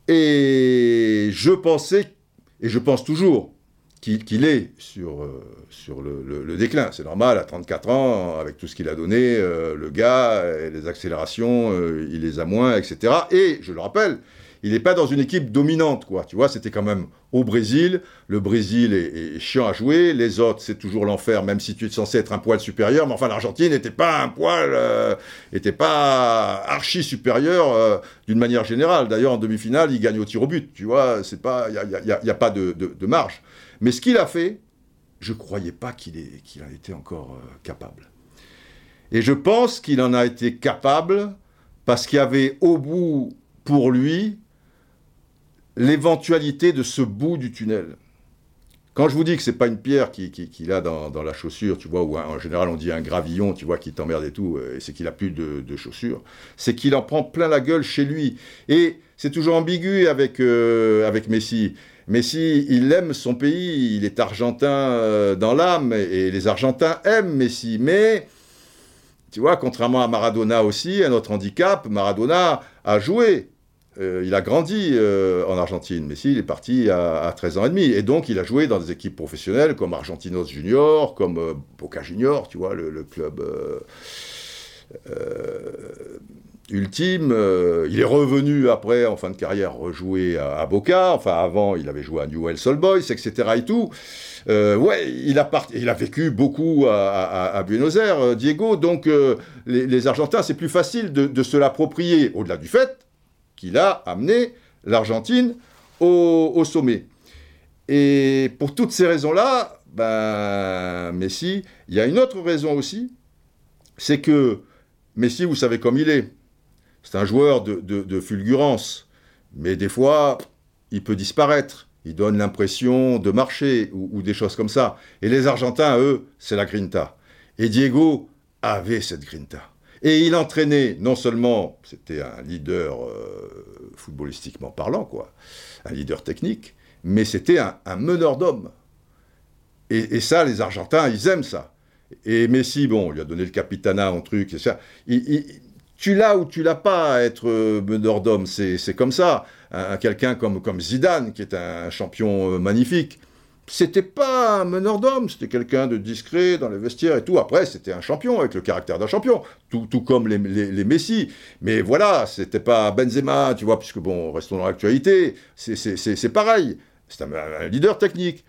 Speaker 1: Et je pensais, et je pense toujours, qu'il est sur, euh, sur le, déclin. C'est normal, à 34 ans, avec tout ce qu'il a donné, euh, le gars, les accélérations, euh, il les a moins, etc. Et, je le rappelle, il n'est pas dans une équipe dominante, quoi. Tu vois, c'était quand même au Brésil. Le Brésil est, chiant à jouer. Les autres, c'est toujours l'enfer, même si tu es censé être un poil supérieur. Mais enfin, l'Argentine n'était pas un poil, n'était pas archi supérieur d'une manière générale. D'ailleurs, en demi-finale, il gagne au tir au but. Tu vois, c'est pas, il n'y a, pas de, marge. Mais ce qu'il a fait, je ne croyais pas qu'il en était encore euh, capable. Et je pense qu'il en a été capable parce qu'il y avait au bout, pour lui, l'éventualité de ce bout du tunnel. Quand je vous dis que c'est pas une pierre qu'il a dans, la chaussure, tu vois, ou en général on dit un gravillon, tu vois, qui t'emmerde et tout, euh, et c'est qu'il a plus de, chaussures, c'est qu'il en prend plein la gueule chez lui. Et c'est toujours ambigu avec, euh, avec Messi. Messi, il aime son pays, il est argentin euh, dans l'âme, et les Argentins aiment Messi. Mais, tu vois, contrairement à Maradona aussi, un autre handicap, Maradona a joué. Euh, il a grandi euh, en Argentine. Messi, il est parti à, 13 ans et demi. Et donc, il a joué dans des équipes professionnelles comme Argentinos Junior, comme Boca Junior, tu vois, le, club ultime. Euh, il est revenu après, en fin de carrière, rejouer à, Boca. Enfin, avant, il avait joué à Newell's Old Boys, etc. et tout. Euh, ouais, il a, vécu beaucoup à, Buenos Aires, euh, Diego. Donc, les, Argentins, c'est plus facile de, se l'approprier, au-delà du fait qu'il a amené l'Argentine au, sommet. Et pour toutes ces raisons-là, ben, Messi, il y a une autre raison aussi, c'est que Messi, vous savez comme il est. C'est un joueur de, fulgurance, mais des fois, il peut disparaître. Il donne l'impression de marcher ou, des choses comme ça. Et les Argentins, eux, c'est la grinta. Et Diego avait cette grinta. Et il entraînait, non seulement, c'était un leader euh, footballistiquement parlant, quoi, un leader technique, mais c'était un, meneur d'hommes. Et, ça, les Argentins, ils aiment ça. Et Messi, bon, on lui a donné le capitana en truc, et ça. il, tu l'as ou tu l'as pas à être euh, meneur d'hommes, c'est comme ça. Quelqu'un comme, comme Zidane, qui est un champion euh, magnifique, c'était pas un meneur d'hommes, c'était quelqu'un de discret dans les vestiaires et tout. Après, c'était un champion avec le caractère d'un champion, tout, comme les, les, Messi. Mais voilà, c'était pas Benzema, tu vois, puisque bon, restons dans l'actualité, c'est pareil. C'est un, leader technique.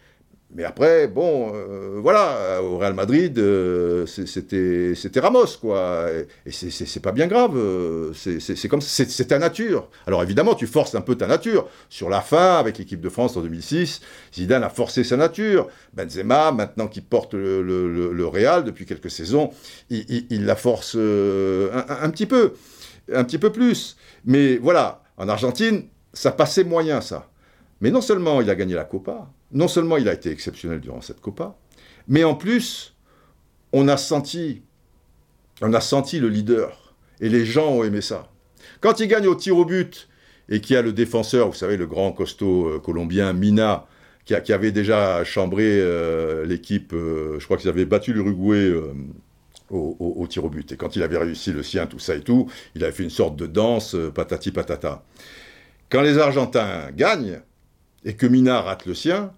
Speaker 1: Mais après, bon, euh, voilà, au Real Madrid, euh, c'était Ramos, quoi. Et, c'est pas bien grave. Euh, c'est comme c'est ta nature. Alors évidemment, tu forces un peu ta nature. Sur la fin, avec l'équipe de France en 2006, Zidane a forcé sa nature. Benzema, maintenant qu'il porte le, Real depuis quelques saisons, il, la force un, un, petit peu, un petit peu plus. Mais voilà, en Argentine, ça passait moyen, ça. Mais non seulement il a gagné la Copa, non seulement il a été exceptionnel durant cette Copa, mais en plus, on a senti, on a senti le leader. Et les gens ont aimé ça. Quand il gagne au tir au but et qu'il y a le défenseur, vous savez, le grand costaud euh, colombien Mina, qui, avait déjà chambré euh, l'équipe, euh, je crois qu'ils avaient battu l'Uruguay au, tir au but. Et quand il avait réussi le sien, tout ça et tout, il avait fait une sorte de danse, patati patata. Quand les Argentins gagnent, et que Mina rate le sien,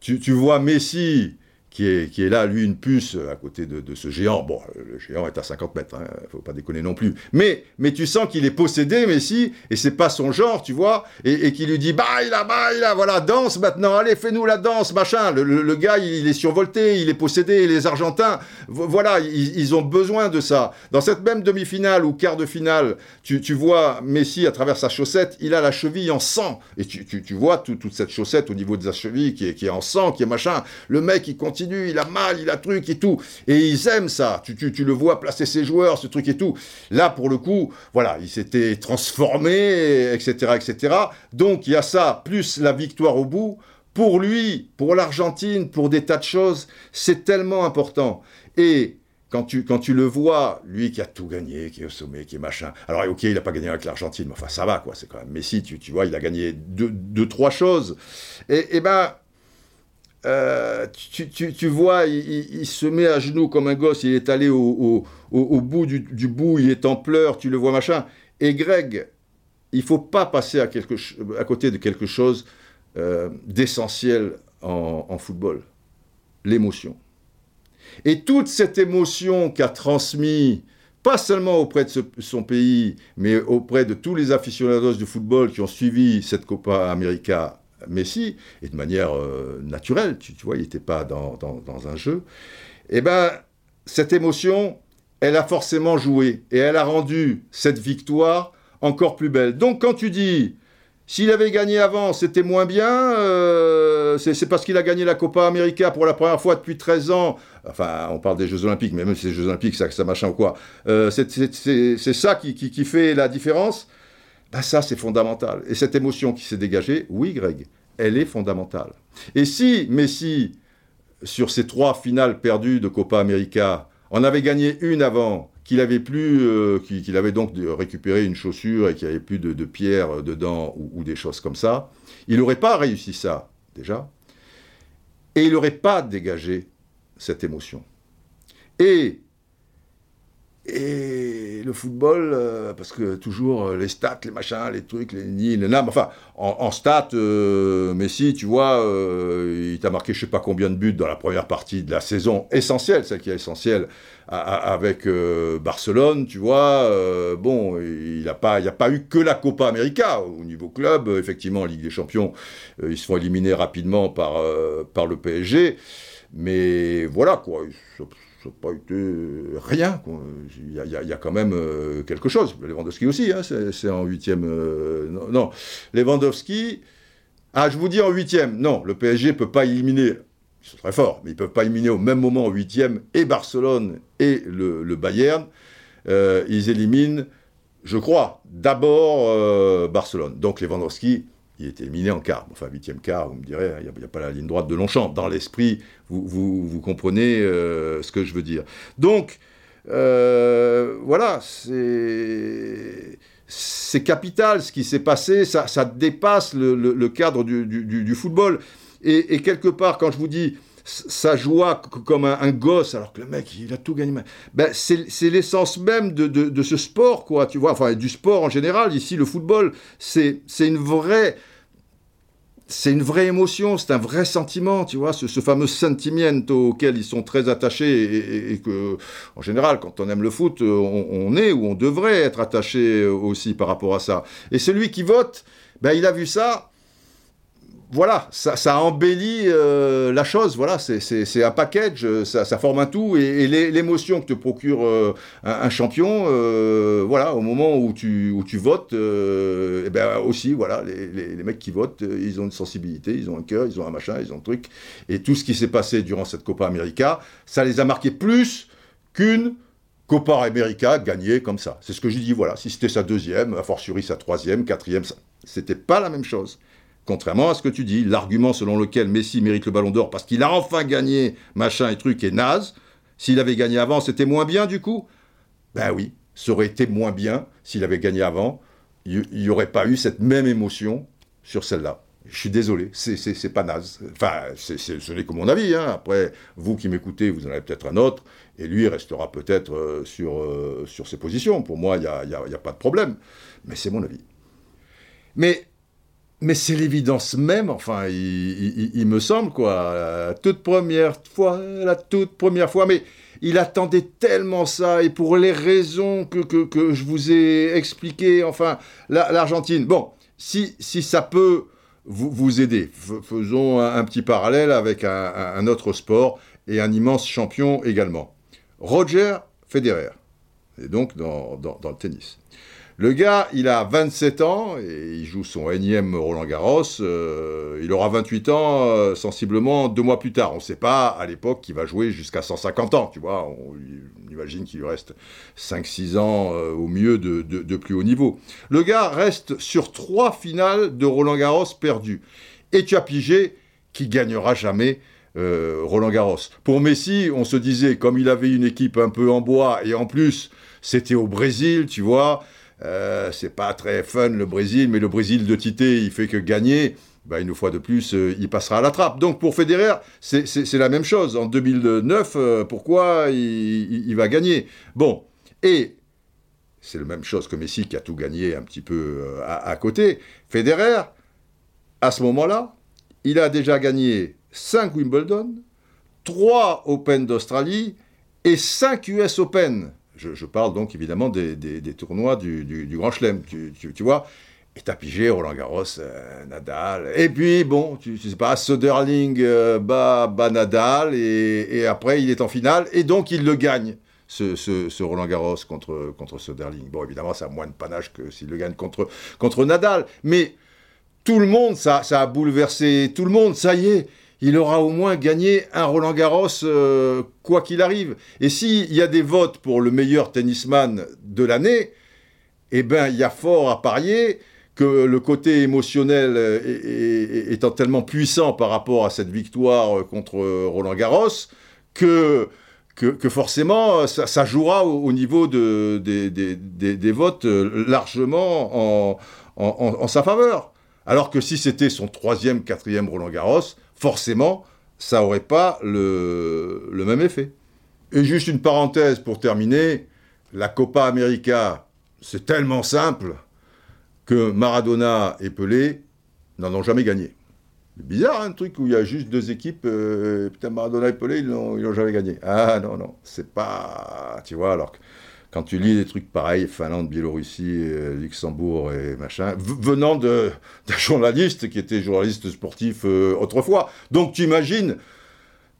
Speaker 1: tu, tu vois Messi qui est, là, lui, une puce à côté de, ce géant. Bon, le géant est à 50 mètres, hein, faut pas déconner non plus. Mais, mais tu sens qu'il est possédé, Messi, et c'est pas son genre, tu vois, et, et qui lui dit, bah, là, bah, là, voilà, danse maintenant, allez, fais-nous la danse, machin. Le, le, gars, il, est survolté, il est possédé, les Argentins, voilà, ils, ont besoin de ça. Dans cette même demi-finale ou quart de finale, tu, tu, vois Messi à travers sa chaussette, il a la cheville en sang, et tu, tu, vois tout, toute cette chaussette au niveau de sa cheville qui est, qui est en sang, qui est machin. Le mec, il continue il a mal, il a truc et tout. Et ils aiment ça. Tu, tu, le vois placer ses joueurs, ce truc et tout. Là, pour le coup, voilà, il s'était transformé, etc., etc. Donc, il y a ça, plus la victoire au bout. Pour lui, pour l'Argentine, pour des tas de choses, c'est tellement important. Et quand tu, quand tu le vois, lui qui a tout gagné, qui est au sommet, qui est machin. Alors, ok, il n'a pas gagné avec l'Argentine, mais enfin, ça va, quoi. C'est quand même Messi, tu, tu vois, il a gagné deux, trois choses. Et ben, euh, tu, vois, il, se met à genoux comme un gosse, il est allé au, bout du, bout, il est en pleurs, tu le vois machin. Et Greg, il faut pas passer à, côté de quelque chose euh, d'essentiel en, football, l'émotion. Et toute cette émotion qu'a transmis, pas seulement auprès de son pays, mais auprès de tous les aficionados du football qui ont suivi cette Copa América Messi, et de manière euh, naturelle, tu, vois, il n'était pas dans, un jeu, eh ben, cette émotion, elle a forcément joué, et elle a rendu cette victoire encore plus belle. Donc quand tu dis, s'il avait gagné avant, c'était moins bien, euh, c'est parce qu'il a gagné la Copa América pour la première fois depuis 13 ans, enfin, on parle des Jeux Olympiques, mais même si c'est Jeux Olympiques, ça, ça machin ou quoi, euh, c'est ça qui fait la différence bah, ça, c'est fondamental. Et cette émotion qui s'est dégagée, oui, Greg, elle est fondamentale. Et si Messi, sur ces trois finales perdues de Copa América, en avait gagné une avant, qu'il avait plus, euh, qu'il avait donc récupéré une chaussure et qu'il n'y avait plus de, pierres dedans ou, ou, des choses comme ça, il n'aurait pas réussi ça, déjà. Et il n'aurait pas dégagé cette émotion. Et et le football, euh, parce que toujours euh, les stats, les machins, les trucs, les nids, les names, enfin, en, stats, euh, Messi, tu vois, il t'a marqué je sais pas combien de buts dans la première partie de la saison essentielle, celle qui est essentielle, avec Barcelone, tu vois. bon, il n'y a, pas, eu que la Copa América au niveau club, effectivement, en Ligue des Champions, ils se font éliminer rapidement par, par le PSG. Mais voilà, quoi pas été rien. Il y, a, quand même euh, quelque chose. Lewandowski aussi, hein, c'est en huitième. Euh, non, Lewandowski. Ah, je vous dis en huitième. Non, le PSG ne peut pas éliminer. Ils sont très forts, mais ils ne peuvent pas éliminer au même moment en huitième et Barcelone et le, Bayern. Euh, ils éliminent, je crois, d'abord Barcelone. Donc Lewandowski il était éliminé en quart, enfin huitième quart, vous me direz, il n'y a, pas la ligne droite de Longchamp. Dans l'esprit, vous, comprenez euh, ce que je veux dire. Donc, euh, voilà, c'est capital ce qui s'est passé, ça, dépasse le, cadre du, football. Et, quelque part, quand je vous dis ça joua comme un, gosse, alors que le mec, il a tout gagné. Ben, c'est l'essence même de, de, ce sport, quoi, tu vois, enfin, du sport en général. Ici, le football, c'est une vraie c'est une vraie émotion, c'est un vrai sentiment, tu vois, ce, fameux sentimiento auquel ils sont très attachés et, que, en général, quand on aime le foot, on, est ou on devrait être attaché aussi par rapport à ça. Et celui qui vote, ben, il a vu ça, voilà, ça, embellit euh, la chose, voilà, c'est un package, ça, forme un tout, et, l'émotion que te procure euh, un, champion, euh, voilà, au moment où tu, votes, et eh ben aussi, voilà, les, mecs qui votent, ils ont une sensibilité, ils ont un cœur, ils ont un machin, ils ont un truc, et tout ce qui s'est passé durant cette Copa América, ça les a marqués plus qu'une Copa América gagnée comme ça. C'est ce que j'ai dit, voilà, si c'était sa deuxième, a fortiori sa troisième, quatrième, c'était pas la même chose. Contrairement à ce que tu dis, l'argument selon lequel Messi mérite le ballon d'or parce qu'il a enfin gagné, machin et truc, est naze. S'il avait gagné avant, c'était moins bien du coup? Ben oui, ça aurait été moins bien s'il avait gagné avant. Il n'y aurait pas eu cette même émotion sur celle-là. Je suis désolé, c'est pas naze. Enfin, ce n'est que mon avis. Hein. Après, vous qui m'écoutez, vous en avez peut-être un autre, et lui restera peut-être euh, sur, euh, sur ses positions. Pour moi, il n'y a, y a, pas de problème. Mais c'est mon avis. Mais, mais c'est l'évidence même, enfin, il, me semble, quoi. La toute première fois, la toute première fois. Mais il attendait tellement ça, et pour les raisons que, que, je vous ai expliquées, enfin, l'Argentine. bon, si, si ça peut vous, aider. faisons un, petit parallèle avec un, autre sport et un immense champion également. Roger Federer, et donc dans, dans, le tennis. Le gars, il a 27 ans et il joue son énième Roland Garros. Euh, il aura 28 ans euh, sensiblement deux mois plus tard. On ne sait pas à l'époque qu'il va jouer jusqu'à 150 ans, tu vois. On, imagine qu'il lui reste 5-6 ans euh, au mieux de, plus haut niveau. Le gars reste sur trois finales de Roland Garros perdues. Et tu as pigé qu'il gagnera jamais Roland Garros. Pour Messi, on se disait, comme il avait une équipe un peu en bois, et en plus, c'était au Brésil, tu vois, euh, c'est pas très fun le Brésil, mais le Brésil de Tité, il fait que gagner. Bah, une fois de plus, euh, il passera à la trappe. Donc pour Federer, c'est la même chose. En 2009, euh, pourquoi il, va gagner? Bon, et c'est la même chose que Messi qui a tout gagné un petit peu à, côté. Federer, à ce moment-là, il a déjà gagné 5 Wimbledon, 3 Open d'Australie et 5 US Open. Je, parle donc évidemment des, tournois du, Grand Chelem, tu, vois. Et t'as pigé Roland Garros, euh, Nadal. Et puis, bon, tu, sais pas, Söderling euh, bat, Nadal, et, après il est en finale, et donc il le gagne, ce, Roland Garros contre, contre Söderling. Bon, évidemment, ça a moins de panache que s'il le gagne contre, Nadal. Mais tout le monde, ça a bouleversé tout le monde, ça y est il aura au moins gagné un Roland Garros, euh, quoi qu'il arrive. Et s'il y a des votes pour le meilleur tennisman de l'année, eh bien, il y a fort à parier que le côté émotionnel euh, étant tellement puissant par rapport à cette victoire contre Roland Garros, que, que, forcément, ça, jouera au, niveau de, des, votes largement en, en sa faveur. Alors que si c'était son troisième, quatrième Roland Garros, forcément, ça n'aurait pas le, même effet. Et juste une parenthèse pour terminer, la Copa América, c'est tellement simple que Maradona et Pelé n'en ont jamais gagné. C'est bizarre, un truc où il y a juste deux équipes, euh, putain, Maradona et Pelé, ils n'ont jamais gagné. Ah non, non, c'est pas... Tu vois, alors que quand tu lis des trucs pareils, Finlande, Biélorussie, euh, Luxembourg et machin, venant d'un journaliste qui était journaliste sportif euh, autrefois. Donc tu imagines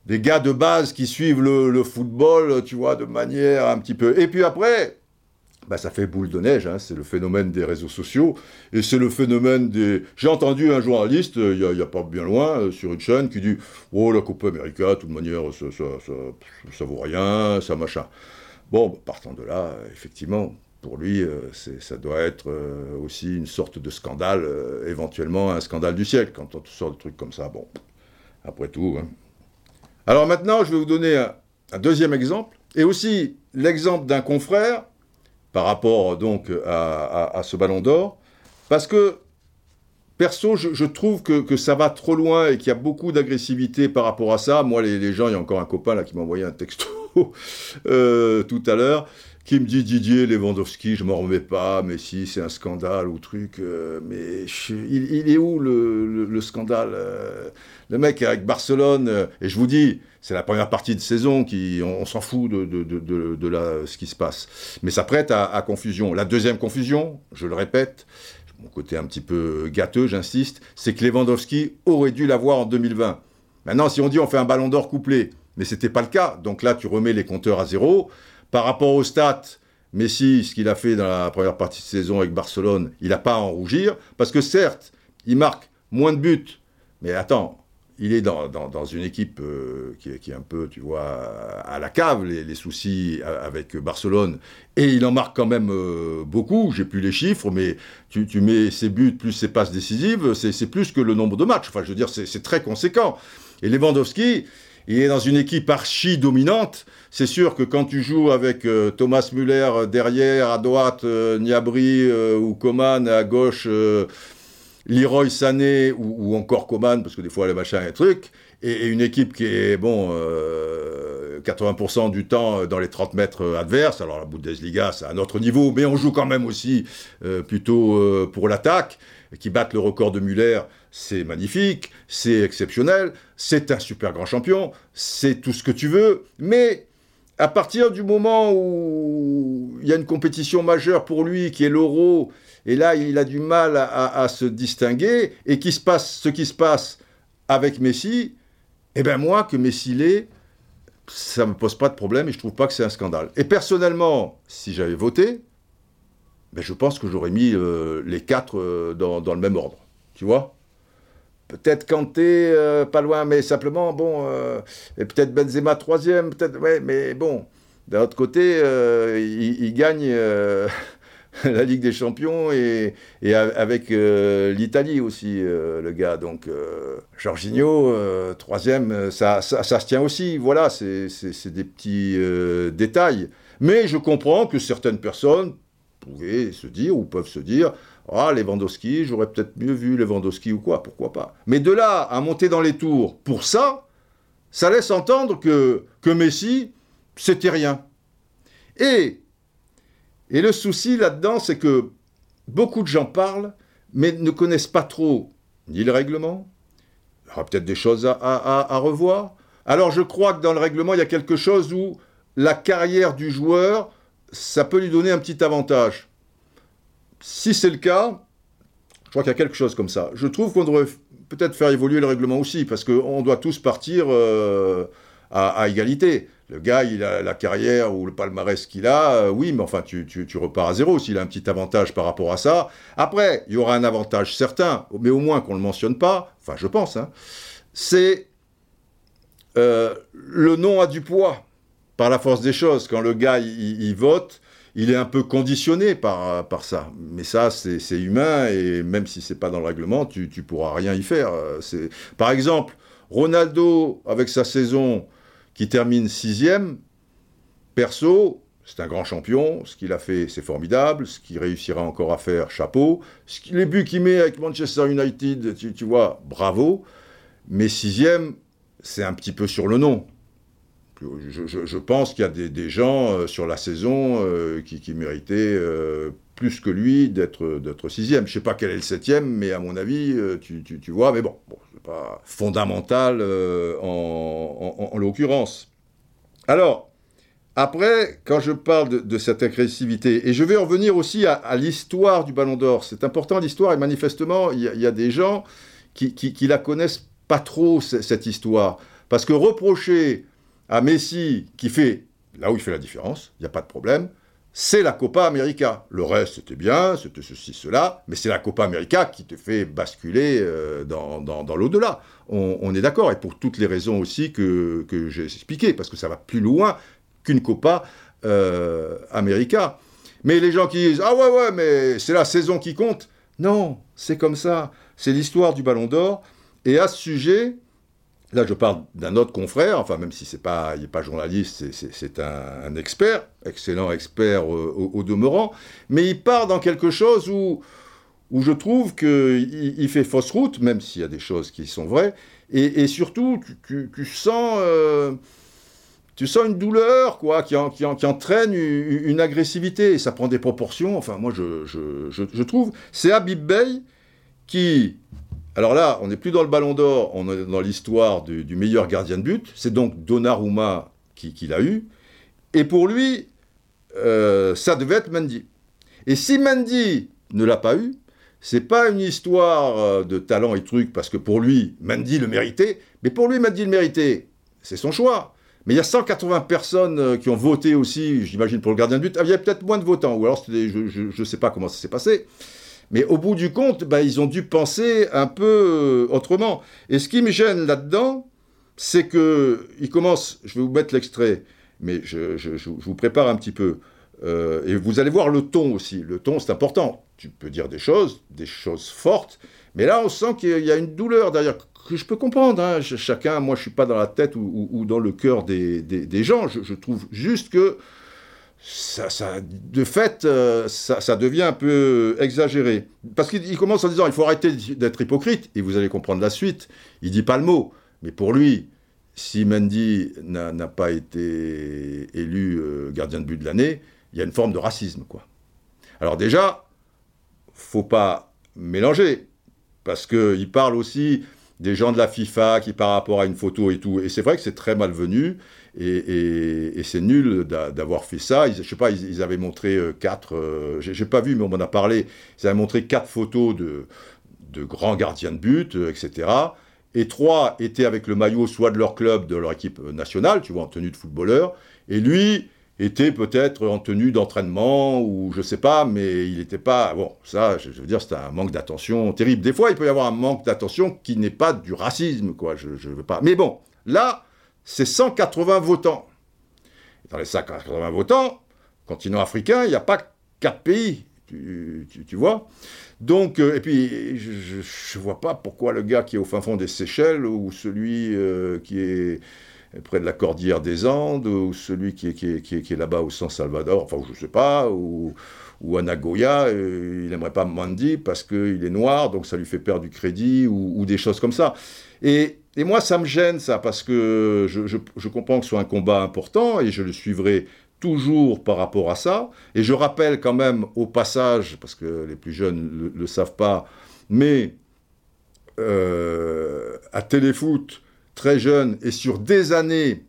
Speaker 1: des gars de base qui suivent le, football, tu vois, de manière un petit peu. Et puis après, bah, ça fait boule de neige, hein, c'est le phénomène des réseaux sociaux, et c'est le phénomène des... J'ai entendu un journaliste, euh, il n'y a, pas bien loin, sur une chaîne, qui dit « Oh, la Coupe América, de toute manière, ça, ça, ça, ça vaut rien, ça machin ». Bon, partant de là, effectivement, pour lui, euh, ça doit être euh, aussi une sorte de scandale, euh, éventuellement un scandale du siècle, quand on sort de trucs comme ça. Bon, après tout. Hein. Alors maintenant, je vais vous donner un, deuxième exemple, et aussi l'exemple d'un confrère, par rapport donc à, ce ballon d'or, parce que, perso, je, trouve que, ça va trop loin et qu'il y a beaucoup d'agressivité par rapport à ça. Moi, les, gens, il y a encore un copain là qui m'a envoyé un texto Euh, tout à l'heure, qui me dit Didier Lewandowski, je m'en remets pas, mais si c'est un scandale ou truc, euh, mais il, est où le, scandale euh, Le mec avec Barcelone, et je vous dis, c'est la première partie de saison qui, on, s'en fout de, ce qui se passe, mais ça prête à, confusion. La deuxième confusion, je le répète, mon côté un petit peu gâteux, j'insiste, c'est que Lewandowski aurait dû l'avoir en 2020. Maintenant, si on dit on fait un ballon d'or couplé, mais ce n'était pas le cas. Donc là, tu remets les compteurs à zéro. Par rapport aux stats, Messi, ce qu'il a fait dans la première partie de saison avec Barcelone, il n'a pas à en rougir, parce que certes, il marque moins de buts, mais attends, il est dans, une équipe euh, qui, est, un peu, tu vois, à la cave, les, soucis avec Barcelone, et il en marque quand même euh, beaucoup, j'ai plus les chiffres, mais tu, tu, mets ses buts plus ses passes décisives, c'est plus que le nombre de matchs, enfin je veux dire, c'est très conséquent. Et Lewandowski, il est dans une équipe archi dominante. C'est sûr que quand tu joues avec euh, Thomas Müller derrière, à droite, euh, Niabri euh, ou Coman à gauche, Leroy Sané ou, encore Coman, parce que des fois les machins et trucs, et, une équipe qui est, bon, 80% du temps dans les 30 mètres adverses. Alors la Bundesliga, c'est un autre niveau, mais on joue quand même aussi plutôt pour l'attaque, qui battent le record de Muller c'est magnifique, c'est exceptionnel, c'est un super grand champion, c'est tout ce que tu veux, mais à partir du moment où il y a une compétition majeure pour lui, qui est l'euro, et là il a du mal à, se distinguer, et qui se passe ce qui se passe avec Messi, eh bien moi, que Messi l'est, ça ne me pose pas de problème et je trouve pas que c'est un scandale. Et personnellement, si j'avais voté, ben je pense que j'aurais mis euh, les quatre euh, dans, le même ordre. Tu vois? Peut-être Kanté, euh, pas loin, mais simplement, bon, et peut-être Benzema troisième, peut-être, ouais, mais bon, d'un autre côté, il, gagne la Ligue des Champions et, avec l'Italie aussi, le gars. Donc, Jorginho, troisième, ça, ça, ça, se tient aussi. Voilà, c'est des petits détails. Mais je comprends que certaines personnes pouvaient se dire ou peuvent se dire ah, Lewandowski, j'aurais peut-être mieux vu Lewandowski ou quoi, pourquoi pas? Mais de là à monter dans les tours pour ça, ça laisse entendre que, que Messi, c'était rien. Et, et le souci là-dedans, c'est que beaucoup de gens parlent, mais ne connaissent pas trop ni le règlement. Il y aura peut-être des choses à, revoir. Alors je crois que dans le règlement, il y a quelque chose où la carrière du joueur, ça peut lui donner un petit avantage si c'est le cas, je crois qu'il y a quelque chose comme ça. Je trouve qu'on devrait peut-être faire évoluer le règlement aussi, parce qu'on doit tous partir euh, à, égalité. Le gars, il a la carrière ou le palmarès qu'il a, euh, oui, mais enfin, tu, repars à zéro s'il a un petit avantage par rapport à ça. Après, il y aura un avantage certain, mais au moins qu'on ne le mentionne pas, enfin, je pense, hein, c'est euh, le nom a du poids par la force des choses. Quand le gars, il vote, il est un peu conditionné par, ça. Mais ça, c'est humain, et même si c'est pas dans le règlement, tu, tu pourras rien y faire. Par exemple, Ronaldo, avec sa saison qui termine sixième, perso, c'est un grand champion, ce qu'il a fait, c'est formidable, ce qu'il réussira encore à faire, chapeau. les buts qu'il met avec Manchester United, tu, vois, bravo. Mais sixième, c'est un petit peu sur le nom je, pense qu'il y a des, gens euh, sur la saison euh, qui, méritaient euh, plus que lui d'être sixième. Je ne sais pas quel est le septième, mais à mon avis, tu, vois, mais bon pas fondamental en, l'occurrence. Alors, après, quand je parle de, cette agressivité, et je vais revenir aussi à, l'histoire du Ballon d'Or, c'est important l'histoire, et manifestement, il y, a des gens qui, qui, la connaissent pas trop, cette histoire. Parce que reprocher à Messi, qui fait là où il fait la différence, il n'y a pas de problème, c'est la Copa América. Le reste, c'était bien, c'était ceci, cela, mais c'est la Copa América qui te fait basculer euh, dans, dans, l'au-delà. On, est d'accord, et pour toutes les raisons aussi que, que j'ai expliquées, parce que ça va plus loin qu'une Copa euh, América. Mais les gens qui disent Ah ouais, ouais, mais c'est la saison qui compte. Non, c'est comme ça. C'est l'histoire du Ballon d'Or. Et à ce sujet, Là, je parle d'un autre confrère, enfin, même si c'est pas, il n'est pas journaliste, c'est un, expert, excellent expert au, demeurant, mais il part dans quelque chose où, où je trouve qu'il il fait fausse route, même s'il y a des choses qui sont vraies, et, surtout, tu, sens, euh, tu sens une douleur, quoi, qui, entraîne une, agressivité, et ça prend des proportions, enfin, moi, je, je, je trouve, c'est Habib Bey qui, alors là, on n'est plus dans le ballon d'or, on est dans l'histoire du, meilleur gardien de but. C'est donc Donnarumma qui, l'a eu. Et pour lui, euh, ça devait être Mendy. Et si Mendy ne l'a pas eu, c'est pas une histoire euh, de talent et truc, parce que pour lui, Mendy le méritait. Mais pour lui, Mendy le méritait. C'est son choix. Mais il y a 180 personnes euh, qui ont voté aussi, j'imagine, pour le gardien de but. Ah, il y a peut-être moins de votants, ou alors je ne sais pas comment ça s'est passé. Mais au bout du compte, bah, ils ont dû penser un peu euh, autrement. Et ce qui me gêne là-dedans, c'est que il commence, je vais vous mettre l'extrait, mais je, vous prépare un petit peu. Euh, et vous allez voir le ton aussi. Le ton, c'est important. Tu peux dire des choses, des choses fortes, mais là, on sent qu'il y a une douleur derrière que je peux comprendre. Hein. Chacun, moi, je suis pas dans la tête ou, dans le cœur des, gens. Je, je, trouve juste que ça, ça, de fait, euh, ça, ça, devient un peu exagéré. Parce qu'il commence en disant il faut arrêter d'être hypocrite, et vous allez comprendre la suite. Il dit pas le mot, mais pour lui, si Mendy n'a pas été élu euh, gardien de but de l'année, il y a une forme de racisme, quoi. Alors déjà, faut pas mélanger, parce qu'il parle aussi des gens de la FIFA qui par rapport à une photo et tout, et c'est vrai que c'est très malvenu, et, c'est nul d'avoir fait ça. Ils, je sais pas, ils, avaient montré euh, quatre, euh, j'ai pas vu, mais on m'en a parlé, ils avaient montré quatre photos de, grands gardiens de but, euh, etc. Et trois étaient avec le maillot soit de leur club, de leur équipe nationale, tu vois, en tenue de footballeur, et lui était peut-être en tenue d'entraînement, ou je sais pas, mais il n'était pas... Bon, ça, je, veux dire, c'est un manque d'attention terrible. Des fois, il peut y avoir un manque d'attention qui n'est pas du racisme, quoi, je, je veux pas... Mais bon, là c'est 180 votants. dans les 180 votants, continent africain, il n'y a pas quatre pays, tu, vois. Donc, euh, et puis, je ne vois pas pourquoi le gars qui est au fin fond des Seychelles, ou celui euh, qui est près de la cordillère des Andes, ou celui qui est, là-bas au San Salvador, enfin, je ne sais pas, ou, à Nagoya, euh, il n'aimerait pas Mandi parce qu'il est noir, donc ça lui fait perdre du crédit, ou, ou des choses comme ça. Et et moi, ça me gêne, ça, parce que je, comprends que ce soit un combat important et je le suivrai toujours par rapport à ça. Et je rappelle quand même au passage, parce que les plus jeunes ne le, savent pas, mais euh, à Téléfoot, très jeune, et sur des années,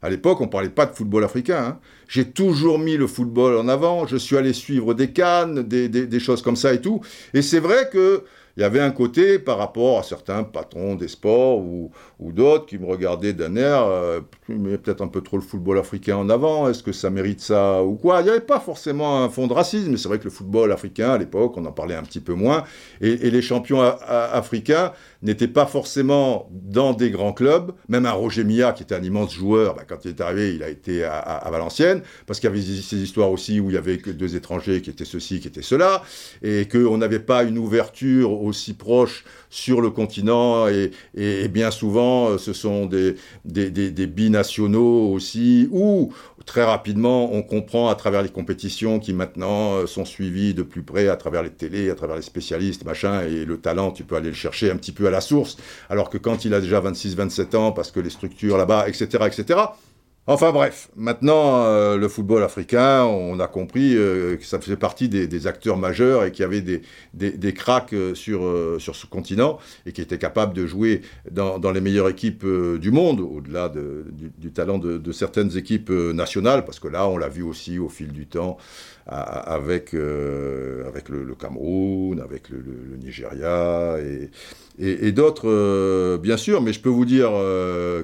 Speaker 1: à l'époque, on ne parlait pas de football africain. Hein, j'ai toujours mis le football en avant. Je suis allé suivre des cannes, des, des choses comme ça et tout. Et c'est vrai que il y avait un côté par rapport à certains patrons des sports ou, d'autres qui me regardaient d'un air, euh, mais peut-être un peu trop le football africain en avant, est-ce que ça mérite ça ou quoi? Il n'y avait pas forcément un fond de racisme, c'est vrai que le football africain, à l'époque, on en parlait un petit peu moins, et, les champions africains n'étaient pas forcément dans des grands clubs, même un Roger Milla, qui était un immense joueur, bah, quand il est arrivé, il a été à, Valenciennes, parce qu'il y avait ces histoires aussi où il y avait que deux étrangers qui étaient ceci, qui étaient cela, et qu'on n'avait pas une ouverture aussi proche sur le continent et, bien souvent euh, ce sont des, des, binationaux aussi ou très rapidement on comprend à travers les compétitions qui maintenant euh, sont suivies de plus près à travers les télés, à travers les spécialistes, machin, et le talent tu peux aller le chercher un petit peu à la source alors que quand il a déjà 26-27 ans parce que les structures là-bas, etc., etc., Enfin bref, maintenant, euh, le football africain, on a compris euh, que ça faisait partie des, acteurs majeurs et qu'il y avait des, des, cracks euh, sur, ce continent et qui étaient capables de jouer dans, les meilleures équipes du monde, au-delà du, talent de, certaines équipes nationales, parce que là, on l'a vu aussi au fil du temps avec, avec le, Cameroun, avec le, Nigeria et, d'autres, bien sûr, mais je peux vous dire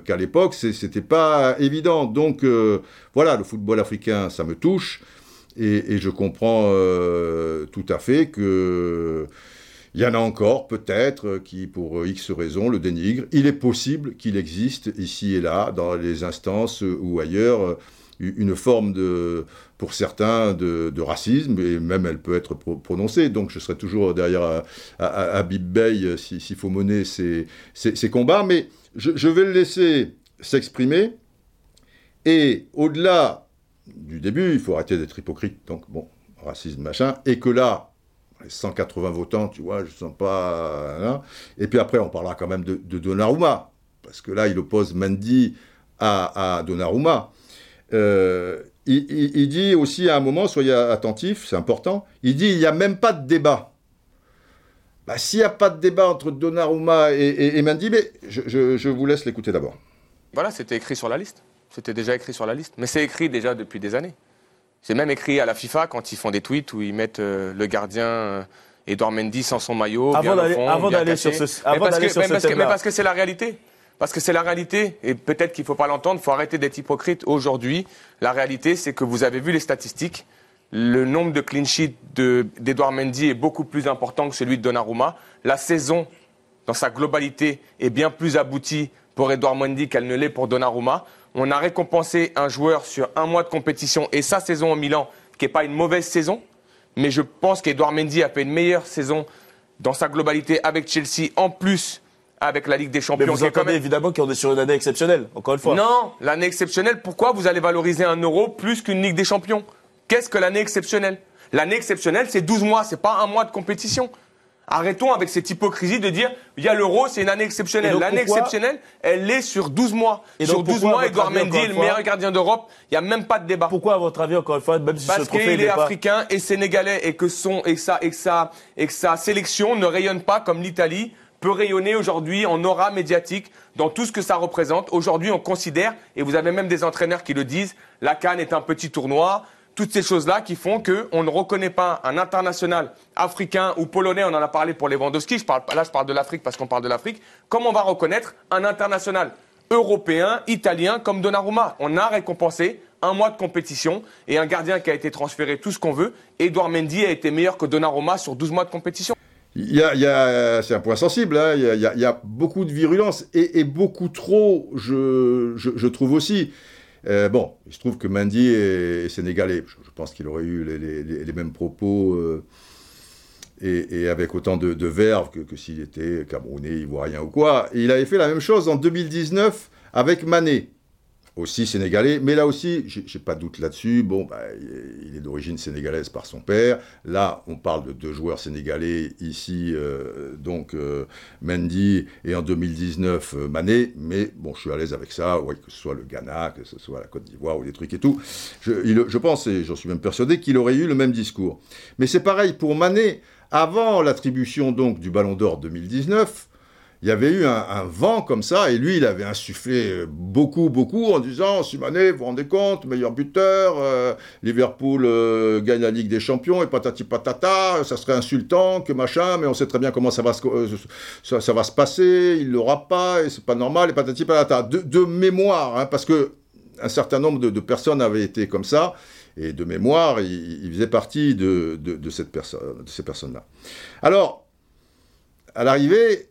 Speaker 1: qu'à l'époque, c'était pas évident. Donc euh, voilà, le football africain, ça me touche. Et, je comprends euh, tout à fait que il y en a encore, peut-être, qui, pour X raisons, le dénigrent. Il est possible qu'il existe ici et là, dans les instances ou ailleurs, une forme de, pour certains, de, racisme, et même elle peut être prononcée. Donc je serai toujours derrière Habib Bey s'il faut mener ces, combats. Mais je, vais le laisser s'exprimer. Et au-delà du début, il faut arrêter d'être hypocrite, donc bon, racisme, machin, et que là, les 180 votants, tu vois, je ne sens pas... Hein. et puis après, on parlera quand même de, Donnarumma, parce que là, il oppose Mendy à, Donnarumma. Euh, il, dit aussi à un moment, soyez attentifs, c'est important, il dit il n'y a même pas de débat. Bah, S'il n'y a pas de débat entre Donnarumma et, Mendy, mais je vous laisse l'écouter d'abord.
Speaker 2: Voilà, c'était écrit sur la liste. C'était déjà écrit sur la liste. Mais c'est écrit déjà depuis des années. C'est même écrit à la FIFA quand ils font des tweets où ils mettent euh, le gardien euh, Edouard Mendy sans son maillot.
Speaker 3: Avant d'aller sur ce, avant
Speaker 2: parce, que, parce, mais parce que c'est la réalité. Parce que c'est la réalité, et peut-être qu'il ne faut pas l'entendre, il faut arrêter d'être hypocrite. Aujourd'hui, la réalité, c'est que vous avez vu les statistiques. Le nombre de clean sheets d'Edouard Mendy est beaucoup plus important que celui de Donnarumma. La saison, dans sa globalité, est bien plus aboutie pour Edouard Mendy qu'elle ne l'est pour Donnarumma. On a récompensé un joueur sur un mois de compétition et sa saison au Milan, qui n'est pas une mauvaise saison. Mais je pense qu'Edouard Mendy a fait une meilleure saison dans sa globalité avec Chelsea, en plus avec la Ligue des Champions. Mais
Speaker 3: vous entendez évidemment qu'on est sur une année exceptionnelle, encore une fois.
Speaker 2: Non, l'année exceptionnelle, pourquoi vous allez valoriser un euro plus qu'une Ligue des Champions? Qu'est-ce que l'année exceptionnelle? L'année exceptionnelle, c'est 12 mois, c'est pas un mois de compétition. Arrêtons avec cette hypocrisie de dire il y a l'euro, c'est une année exceptionnelle. L'année exceptionnelle, elle est sur 12 mois. Et sur 12 mois, Edouard Mendy est le meilleur gardien d'Europe. Il n'y a même pas de débat.
Speaker 3: Pourquoi, à votre avis, encore une fois, même si
Speaker 2: Parce qu'il est africain et sénégalais et que son et sa et sa et que sa sélection ne rayonne pas comme l'Italie peut rayonner aujourd'hui en aura médiatique dans tout ce que ça représente. Aujourd'hui, on considère, et vous avez même des entraîneurs qui le disent, la Cannes est un petit tournoi, toutes ces choses-là qui font qu'on ne reconnaît pas un international africain ou polonais, on en a parlé pour Lewandowski, je là je parle de l'Afrique parce qu'on parle de l'Afrique, comme on va reconnaître un international européen, italien comme Donnarumma? On a récompensé un mois de compétition et un gardien qui a été transféré tout ce qu'on veut. Edouard Mendy a été meilleur que Donnarumma sur 12 mois de compétition.
Speaker 1: C'est un point sensible, hein. il, y a, beaucoup de virulence et, beaucoup trop, je trouve aussi. Euh, bon, il se trouve que Mendy est, sénégalais. Je, pense qu'il aurait eu les, mêmes propos euh, et, avec autant de, verve que, s'il était camerounais, ivoirien ou quoi. il avait fait la même chose en 2019 avec Mané aussi sénégalais, mais là aussi, j'ai pas de doute là-dessus. Bon, bah, il est d'origine sénégalaise par son père. Là, on parle de deux joueurs sénégalais ici, euh, donc euh, Mendy et en 2019 euh, Mané. Mais bon, je suis à l'aise avec ça, que ce soit le Ghana, que ce soit la Côte d'Ivoire ou des trucs et tout. Je, je pense, et j'en suis même persuadé, qu'il aurait eu le même discours. Mais c'est pareil pour Mané. Avant l'attribution donc du Ballon d'Or 2019, il y avait eu un, vent comme ça, et lui, il avait insufflé beaucoup, beaucoup, en disant, Simonet, vous vous rendez compte, meilleur buteur, euh, Liverpool euh, gagne la Ligue des Champions, et patati patata, ça serait insultant, que machin, mais on sait très bien comment ça va se, euh, passer, il l'aura pas, et c'est pas normal, et patati patata. De, mémoire, hein, parce que un certain nombre de, personnes avaient été comme ça, et de mémoire, il, faisait partie de ces personnes-là. Alors, à l'arrivée,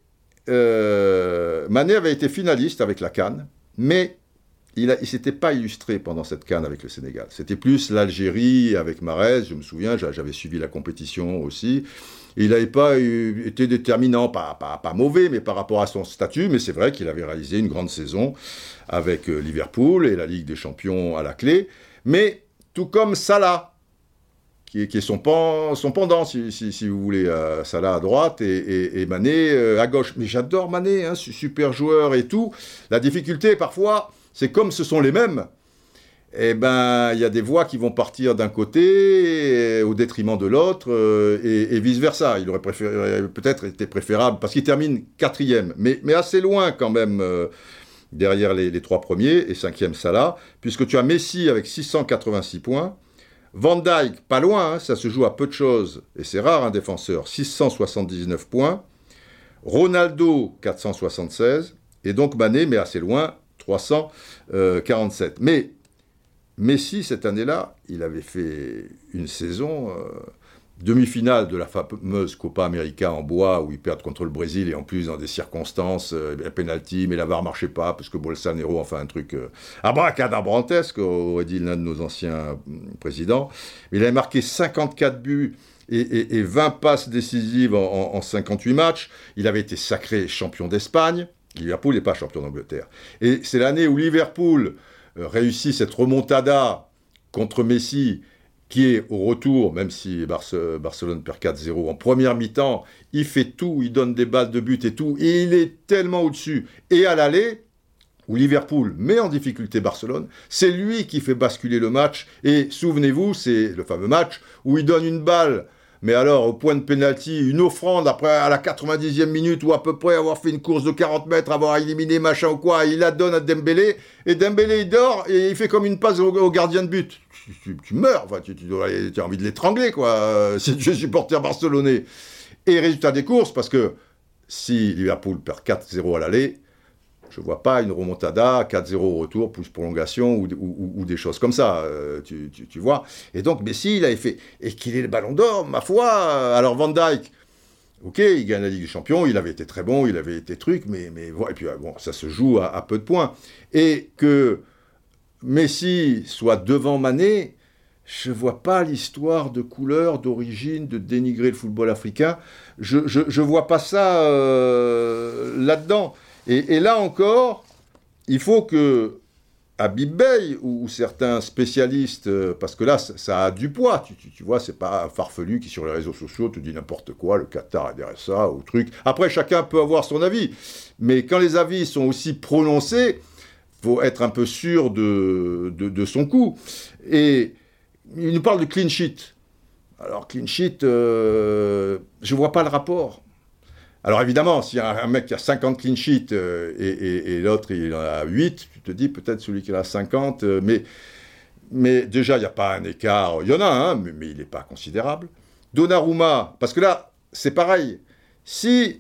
Speaker 1: euh, Mané avait été finaliste avec la Cannes, mais il ne s'était pas illustré pendant cette Cannes avec le Sénégal. C'était plus l'Algérie avec Marez, je me souviens, j'avais suivi la compétition aussi. il n'avait pas été déterminant, pas, pas, mauvais, mais par rapport à son statut. Mais c'est vrai qu'il avait réalisé une grande saison avec euh, Liverpool et la Ligue des Champions à la clé. Mais tout comme Salah, qui est, son, pendant, si, vous voulez, euh, Salah à droite et, Mané euh, à gauche. Mais j'adore Mané, hein, super joueur et tout. La difficulté, parfois, c'est comme ce sont les mêmes, eh ben, il y a des voix qui vont partir d'un côté au détriment de l'autre euh, et, vice-versa. Il aurait peut-être été préférable, parce qu'il termine quatrième, mais, assez loin quand même derrière les, trois premiers et cinquième Salah, puisque tu as Messi avec 686 points, Van Dyke, pas loin, hein, ça se joue à peu de choses, et c'est rare un défenseur, 679 points. Ronaldo, 476, et donc Mané, mais assez loin, 347. Mais Messi, cette année-là, il avait fait une saison euh, demi-finale de la fameuse Copa América en bois où ils perdent contre le Brésil et en plus dans des circonstances, euh, penalty, mais la VAR marchait pas parce que Bolsonaro, enfin un truc euh, abracadabrantesque, aurait dit l'un de nos anciens mm, présidents. Il avait marqué 54 buts et, 20 passes décisives en, 58 matchs. Il avait été sacré champion d'Espagne. Liverpool n'est pas champion d'Angleterre. Et c'est l'année où Liverpool euh, réussit cette remontada contre Messi qui est au retour, même si Barcelone perd 4-0 en première mi-temps, il fait tout, il donne des balles de but et tout, et il est tellement au-dessus. Et à l'aller, où Liverpool met en difficulté Barcelone, c'est lui qui fait basculer le match. Et souvenez-vous, c'est le fameux match où il donne une balle mais alors, au point de pénalty, une offrande après à la 90e minute ou à peu près avoir fait une course de 40 mètres, avoir éliminé machin ou quoi, il la donne à Dembélé, et Dembélé il dort et il fait comme une passe au, gardien de but. Tu, meurs, tu, as envie de l'étrangler, quoi, si tu es supporter barcelonais. Et résultat des courses, parce que si Liverpool perd 4-0 à l'aller, je ne vois pas une remontada, 4-0 au retour, plus prolongation ou, des choses comme ça, euh, tu, vois. Et donc Messi, il avait fait, et qu'il ait le ballon d'or, ma foi. Alors Van Dyke, ok, il gagne la Ligue des Champions, il avait été très bon, il avait été truc, mais, mais et puis bon, ça se joue à, peu de points. Et que Messi soit devant Mané, je ne vois pas l'histoire de couleur, d'origine, de dénigrer le football africain. Je ne vois pas ça euh, là-dedans. Et, là encore, il faut que Habib Bey ou, certains spécialistes, euh, parce que là, ça, a du poids, tu, tu, vois, c'est pas un farfelu qui sur les réseaux sociaux te dit n'importe quoi, le Qatar a derrière ça, ou truc. Après, chacun peut avoir son avis, mais quand les avis sont aussi prononcés, faut être un peu sûr de, de, son coup. Et il nous parle de clean sheet. Alors, clean sheet, euh, je vois pas le rapport. Alors évidemment, s'il y a un mec qui a 50 clean sheets euh, et, l'autre il en a 8, tu te dis peut-être celui qui a 50, euh, mais, mais déjà il n'y a pas un écart, il y en a un, mais, il n'est pas considérable. Donnarumma, parce que là c'est pareil, si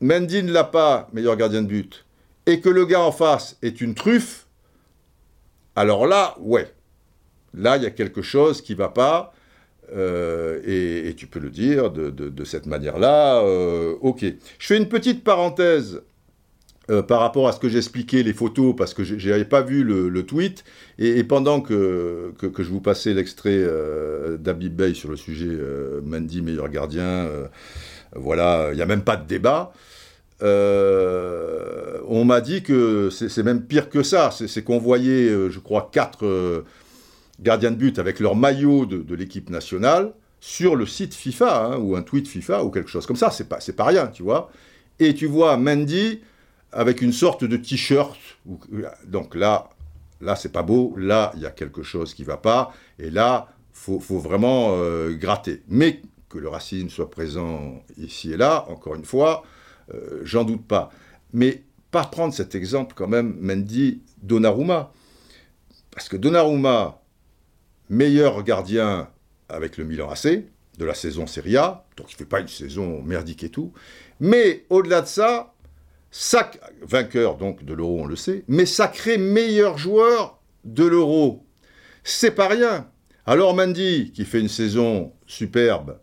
Speaker 1: Mendy ne l'a pas, meilleur gardien de but, et que le gars en face est une truffe, alors là, ouais, là il y a quelque chose qui ne va pas. Euh, et, tu peux le dire de, cette manière-là. Euh, ok. Je fais une petite parenthèse euh, par rapport à ce que j'expliquais, les photos, parce que je n'avais pas vu le, tweet. Et, pendant que, je vous passais l'extrait d'Abib Bey sur le sujet Mandy, meilleur gardien, voilà, il n'y a même pas de débat. On m'a dit que c'est même pire que ça. C'est qu'on voyait, je crois, quatre gardiens de but avec leur maillot de, l'équipe nationale sur le site FIFA, hein, ou un tweet FIFA, ou quelque chose comme ça. C'est pas, pas rien, tu vois. Et tu vois Mendy avec une sorte de t-shirt. Donc là, là, c'est pas beau. Là, il y a quelque chose qui va pas. Et là, faut, faut vraiment euh, gratter. Mais que le racisme soit présent ici et là, encore une fois, euh, j'en doute pas. Mais pas prendre cet exemple quand même, Mendy, Donnarumma. Parce que Donnarumma, meilleur gardien avec le Milan AC de la saison Serie A, donc il ne fait pas une saison merdique et tout. Mais au-delà de ça, vainqueur donc de l'Euro, on le sait, mais sacré meilleur joueur de l'Euro. C'est pas rien. Alors Mandy, qui fait une saison superbe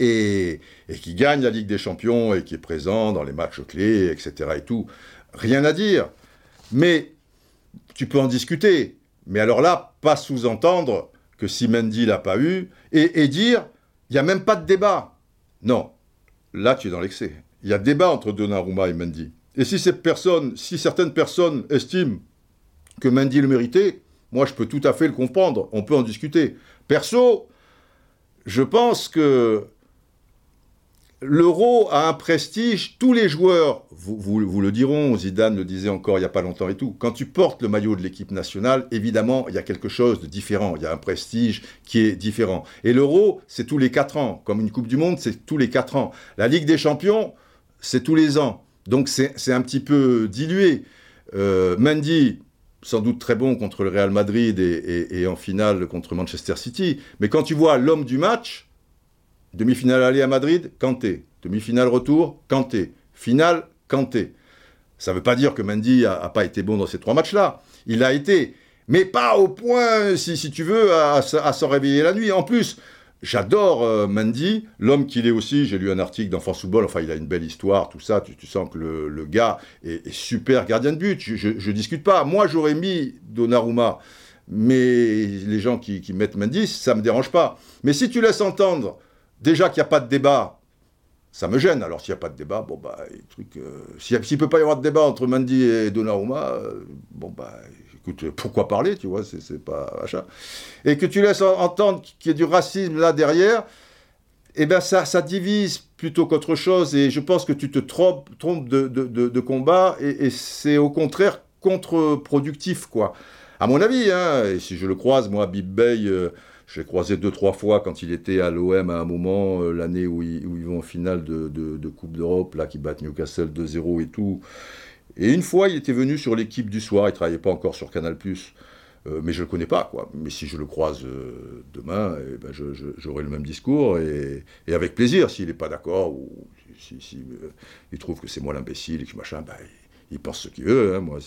Speaker 1: et, qui gagne la Ligue des Champions et qui est présent dans les matchs clés, etc. et tout, rien à dire. Mais tu peux en discuter. Mais alors là, pas sous-entendre que si Mendy l'a pas eu, et, dire, il n'y a même pas de débat. Non, là tu es dans l'excès. Il y a débat entre Donnarumma et Mendy. Et si, si certaines personnes estiment que Mendy le méritait, moi je peux tout à fait le comprendre, on peut en discuter. Perso, je pense que L'euro a un prestige, tous les joueurs, vous, le diront, Zidane le disait encore il n'y a pas longtemps et tout, quand tu portes le maillot de l'équipe nationale, évidemment, il y a quelque chose de différent, il y a un prestige qui est différent. Et l'euro, c'est tous les 4 ans, comme une Coupe du Monde, c'est tous les 4 ans. La Ligue des Champions, c'est tous les ans. Donc c'est un petit peu dilué. Euh, Mendy, sans doute très bon contre le Real Madrid et en finale contre Manchester City, mais quand tu vois l'homme du match, Demi-finale aller à Madrid, Kanté. Demi-finale retour, Kanté. Finale, Kanté. Ça ne veut pas dire que Mendy n'a pas été bon dans ces trois matchs-là. Il a été. Mais pas au point, si, si tu veux, à, se réveiller la nuit. En plus, j'adore euh, Mendy, l'homme qu'il est aussi. J'ai lu un article dans France Football. Enfin, il a une belle histoire, tout ça. Tu, sens que le, gars est, super gardien de but. Je ne discute pas. Moi, j'aurais mis Donnarumma. Mais les gens qui, qui mettent Mendy, ça ne me dérange pas. Mais si tu laisses entendre Déjà qu'il n'y a pas de débat, ça me gêne. Alors s'il n'y a pas de débat, bon bah, truc, euh, s'il ne peut pas y avoir de débat entre Mandy et Donnarumma, euh, bon bah, écoute, pourquoi parler, tu vois, c'est pas achat. Et que tu laisses entendre qu'il y a du racisme là derrière, eh bien ça, ça divise plutôt qu'autre chose. Et je pense que tu te trompes, de, combat et, c'est au contraire contre-productif, quoi. À mon avis, hein, et si je le croise, moi, Bib Bey, euh, je l'ai croisé deux, trois fois quand il était à l'OM à un moment, euh, l'année où, ils, vont en finale de, Coupe d'Europe, là, qui battent Newcastle 2-0 et tout. Et une fois, il était venu sur l'équipe du soir, il travaillait pas encore sur Canal+. Euh, mais je le connais pas, quoi. Mais si je le croise euh, demain, eh ben j'aurai le même discours et, avec plaisir. S'il n'est pas d'accord ou s'il si, il trouve que c'est moi l'imbécile et que machin, ben, il pense ce qu'il veut. Hein. Moi,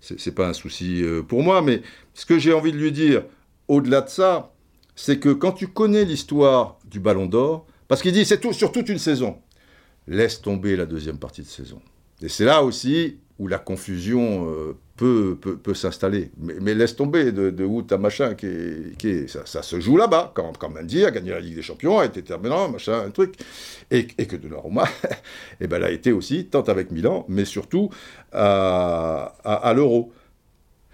Speaker 1: c'est pas un souci pour moi. Mais ce que j'ai envie de lui dire, au-delà de ça, c'est que quand tu connais l'histoire du Ballon d'Or, parce qu'il dit c'est sur toute une saison, laisse tomber la deuxième partie de saison. Et c'est là aussi où la confusion euh, peut, peut, s'installer. Mais, laisse tomber de, de août machin, qui qui ça, se joue là-bas. Quand, quand a gagné la Ligue des Champions, a été terminant, machin, un truc. Et, et que Donnarumma, eh ben, elle a été aussi, tant avec Milan, mais surtout à l'Euro.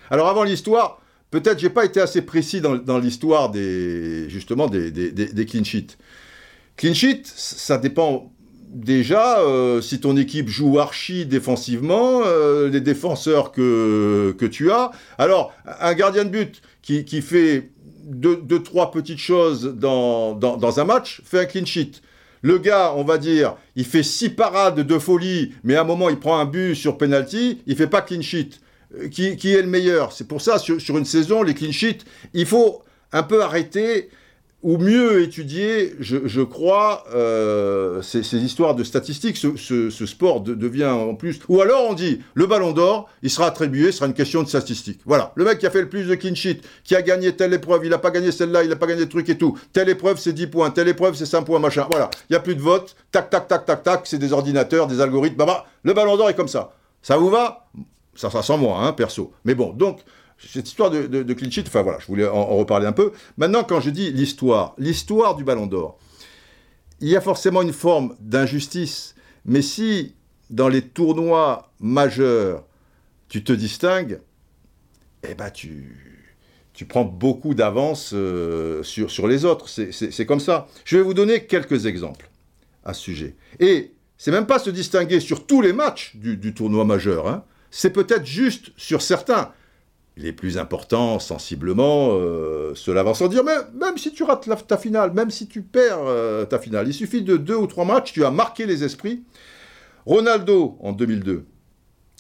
Speaker 1: Alors avant l'histoire, peut-être j'ai pas été assez précis dans, l'histoire des justement des, clean sheets. Clean sheet, ça dépend déjà euh, si ton équipe joue archi défensivement, euh, les défenseurs que, tu as. Alors un gardien de but qui, fait deux, deux, trois petites choses dans un match fait un clean sheet. Le gars, on va dire, il fait six parades de folie, mais à un moment, il prend un but sur penalty, il fait pas clean sheet. Euh, qui, est le meilleur C'est pour ça, sur, une saison, les clean sheets, il faut un peu arrêter ou mieux étudier, je, crois, euh, ces, histoires de statistiques. Ce, sport devient en plus. Ou alors on dit le Ballon d'Or, il sera attribué, ce sera une question de statistiques. Voilà, le mec qui a fait le plus de clean sheet, qui a gagné telle épreuve, il n'a pas gagné celle-là, il n'a pas gagné le truc et tout. Telle épreuve c'est 10 points, telle épreuve c'est 5 points, machin. Voilà, il n'y a plus de vote. Tac, tac, tac, tac, tac. C'est des ordinateurs, des algorithmes. Bah, bah, le Ballon d'Or est comme ça. Ça vous va? Ça sera sans moi, hein, perso. Mais bon, donc cette histoire de, de, enfin voilà, je voulais en, reparler un peu. Maintenant, quand je dis l'histoire, l'histoire du Ballon d'Or, il y a forcément une forme d'injustice, mais si dans les tournois majeurs, tu te distingues, eh ben tu, tu prends beaucoup d'avance euh, sur, sur les autres. C'est comme ça. Je vais vous donner quelques exemples à ce sujet. Et c'est même pas se distinguer sur tous les matchs du, tournoi majeur. Hein. C'est peut-être juste sur certains les plus importants, sensiblement, euh, cela va sans dire, mais même si tu rates ta finale, même si tu perds euh, ta finale, il suffit de deux ou trois matchs, tu as marqué les esprits. Ronaldo, en 2002,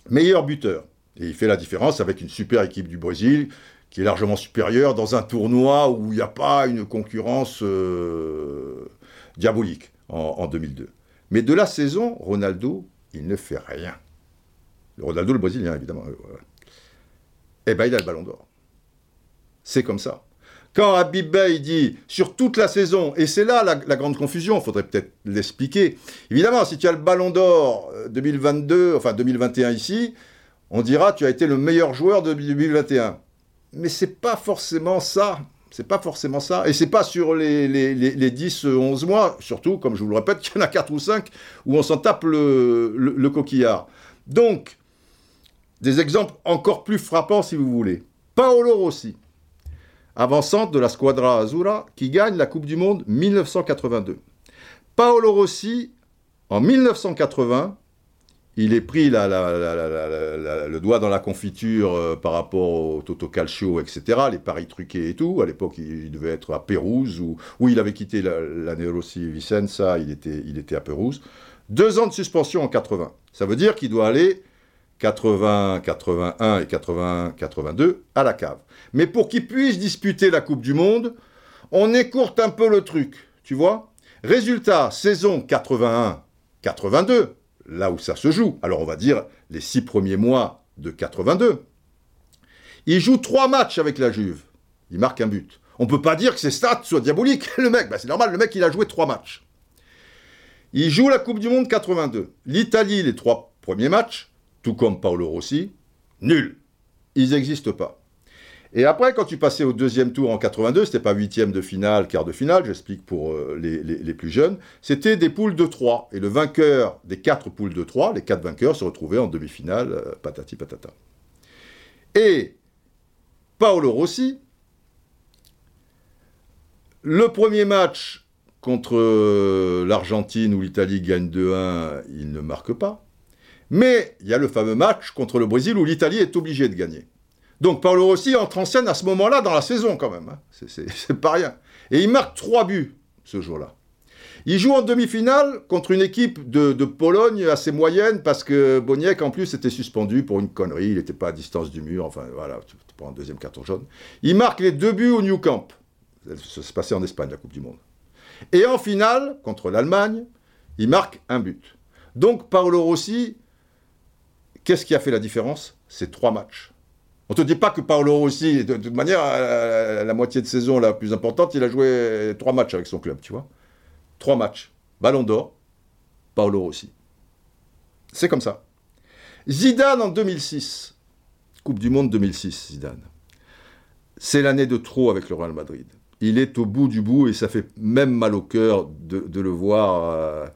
Speaker 1: meilleur buteur. Et il fait la différence avec une super équipe du Brésil, qui est largement supérieure dans un tournoi où il n'y a pas une concurrence euh, diabolique en, 2002. Mais de la saison, Ronaldo, il ne fait rien. Ronaldo, le Brésilien, évidemment eh ben il a le ballon d'or. C'est comme ça. Quand Habib dit sur toute la saison, et c'est là la, grande confusion, il faudrait peut-être l'expliquer. Évidemment, si tu as le ballon d'or 2022, euh, enfin 2021 ici, on dira tu as été le meilleur joueur de 2021. Mais c'est pas forcément ça. C'est pas forcément ça. Et c'est pas sur les, les, les, 10, 11 mois, surtout, comme je vous le répète, qu'il y en a 4 ou 5 où on s'en tape le coquillard. Donc, des exemples encore plus frappants si vous voulez. Paolo Rossi, avant-centre de la Squadra Azzurra, qui gagne la Coupe du Monde 1982. Paolo Rossi, en 1980, il est pris le doigt dans la confiture euh, par rapport au Toto Calcio, etc., les paris truqués et tout. À l'époque, il devait être à Pérouse, où, il avait quitté l'année Rossi Vicenza, il était, il était à Pérouse. Deux ans de suspension en 80. Ça veut dire qu'il doit aller 80, 81 et 80, 82 à la cave. Mais pour qu'ils puissent disputer la Coupe du Monde, on écourte un peu le truc, tu vois Résultat, saison 81, 82, là où ça se joue. Alors on va dire les six premiers mois de 82. Il joue trois matchs avec la Juve. Il marque un but. On peut pas dire que ses stats soient diaboliques. Le mec, bah, c'est normal, le mec il a joué trois matchs. Il joue la Coupe du Monde 82. L'Italie, les trois premiers matchs tout comme Paolo Rossi, nul. Ils n'existent pas. Et après, quand tu passais au deuxième tour en 82, c'était pas huitième de finale, quart de finale, j'explique pour euh, les, plus jeunes, c'était des poules de trois. Et le vainqueur des quatre poules de trois, les quatre vainqueurs, se retrouvaient en demi-finale, euh, patati patata. Et Paolo Rossi, le premier match contre euh, l'Argentine où l'Italie gagne 2-1, il ne marque pas. Mais il y a le fameux match contre le Brésil où l'Italie est obligée de gagner. Donc Paolo Rossi entre en scène à ce moment-là dans la saison quand même. Hein. C'est pas rien. Et il marque trois buts ce jour-là. Il joue en demi-finale contre une équipe de, Pologne assez moyenne parce que Boniek en plus était suspendu pour une connerie. Il n'était pas à distance du mur. Enfin voilà, pour un deuxième carton jaune. Il marque les deux buts au New Camp. Ça s'est passé en Espagne la Coupe du Monde. Et en finale contre l'Allemagne, il marque un but. Donc Paolo Rossi Qu'est-ce qui a fait la différence? C'est trois matchs. On ne te dit pas que Paolo Rossi, de, toute manière, la moitié de saison la plus importante, il a joué trois matchs avec son club, tu vois. Trois matchs. Ballon d'or, Paolo Rossi. C'est comme ça. Zidane en 2006. Coupe du Monde 2006, Zidane. C'est l'année de trop avec le Real Madrid. Il est au bout du bout et ça fait même mal au cœur de, le voir. Euh,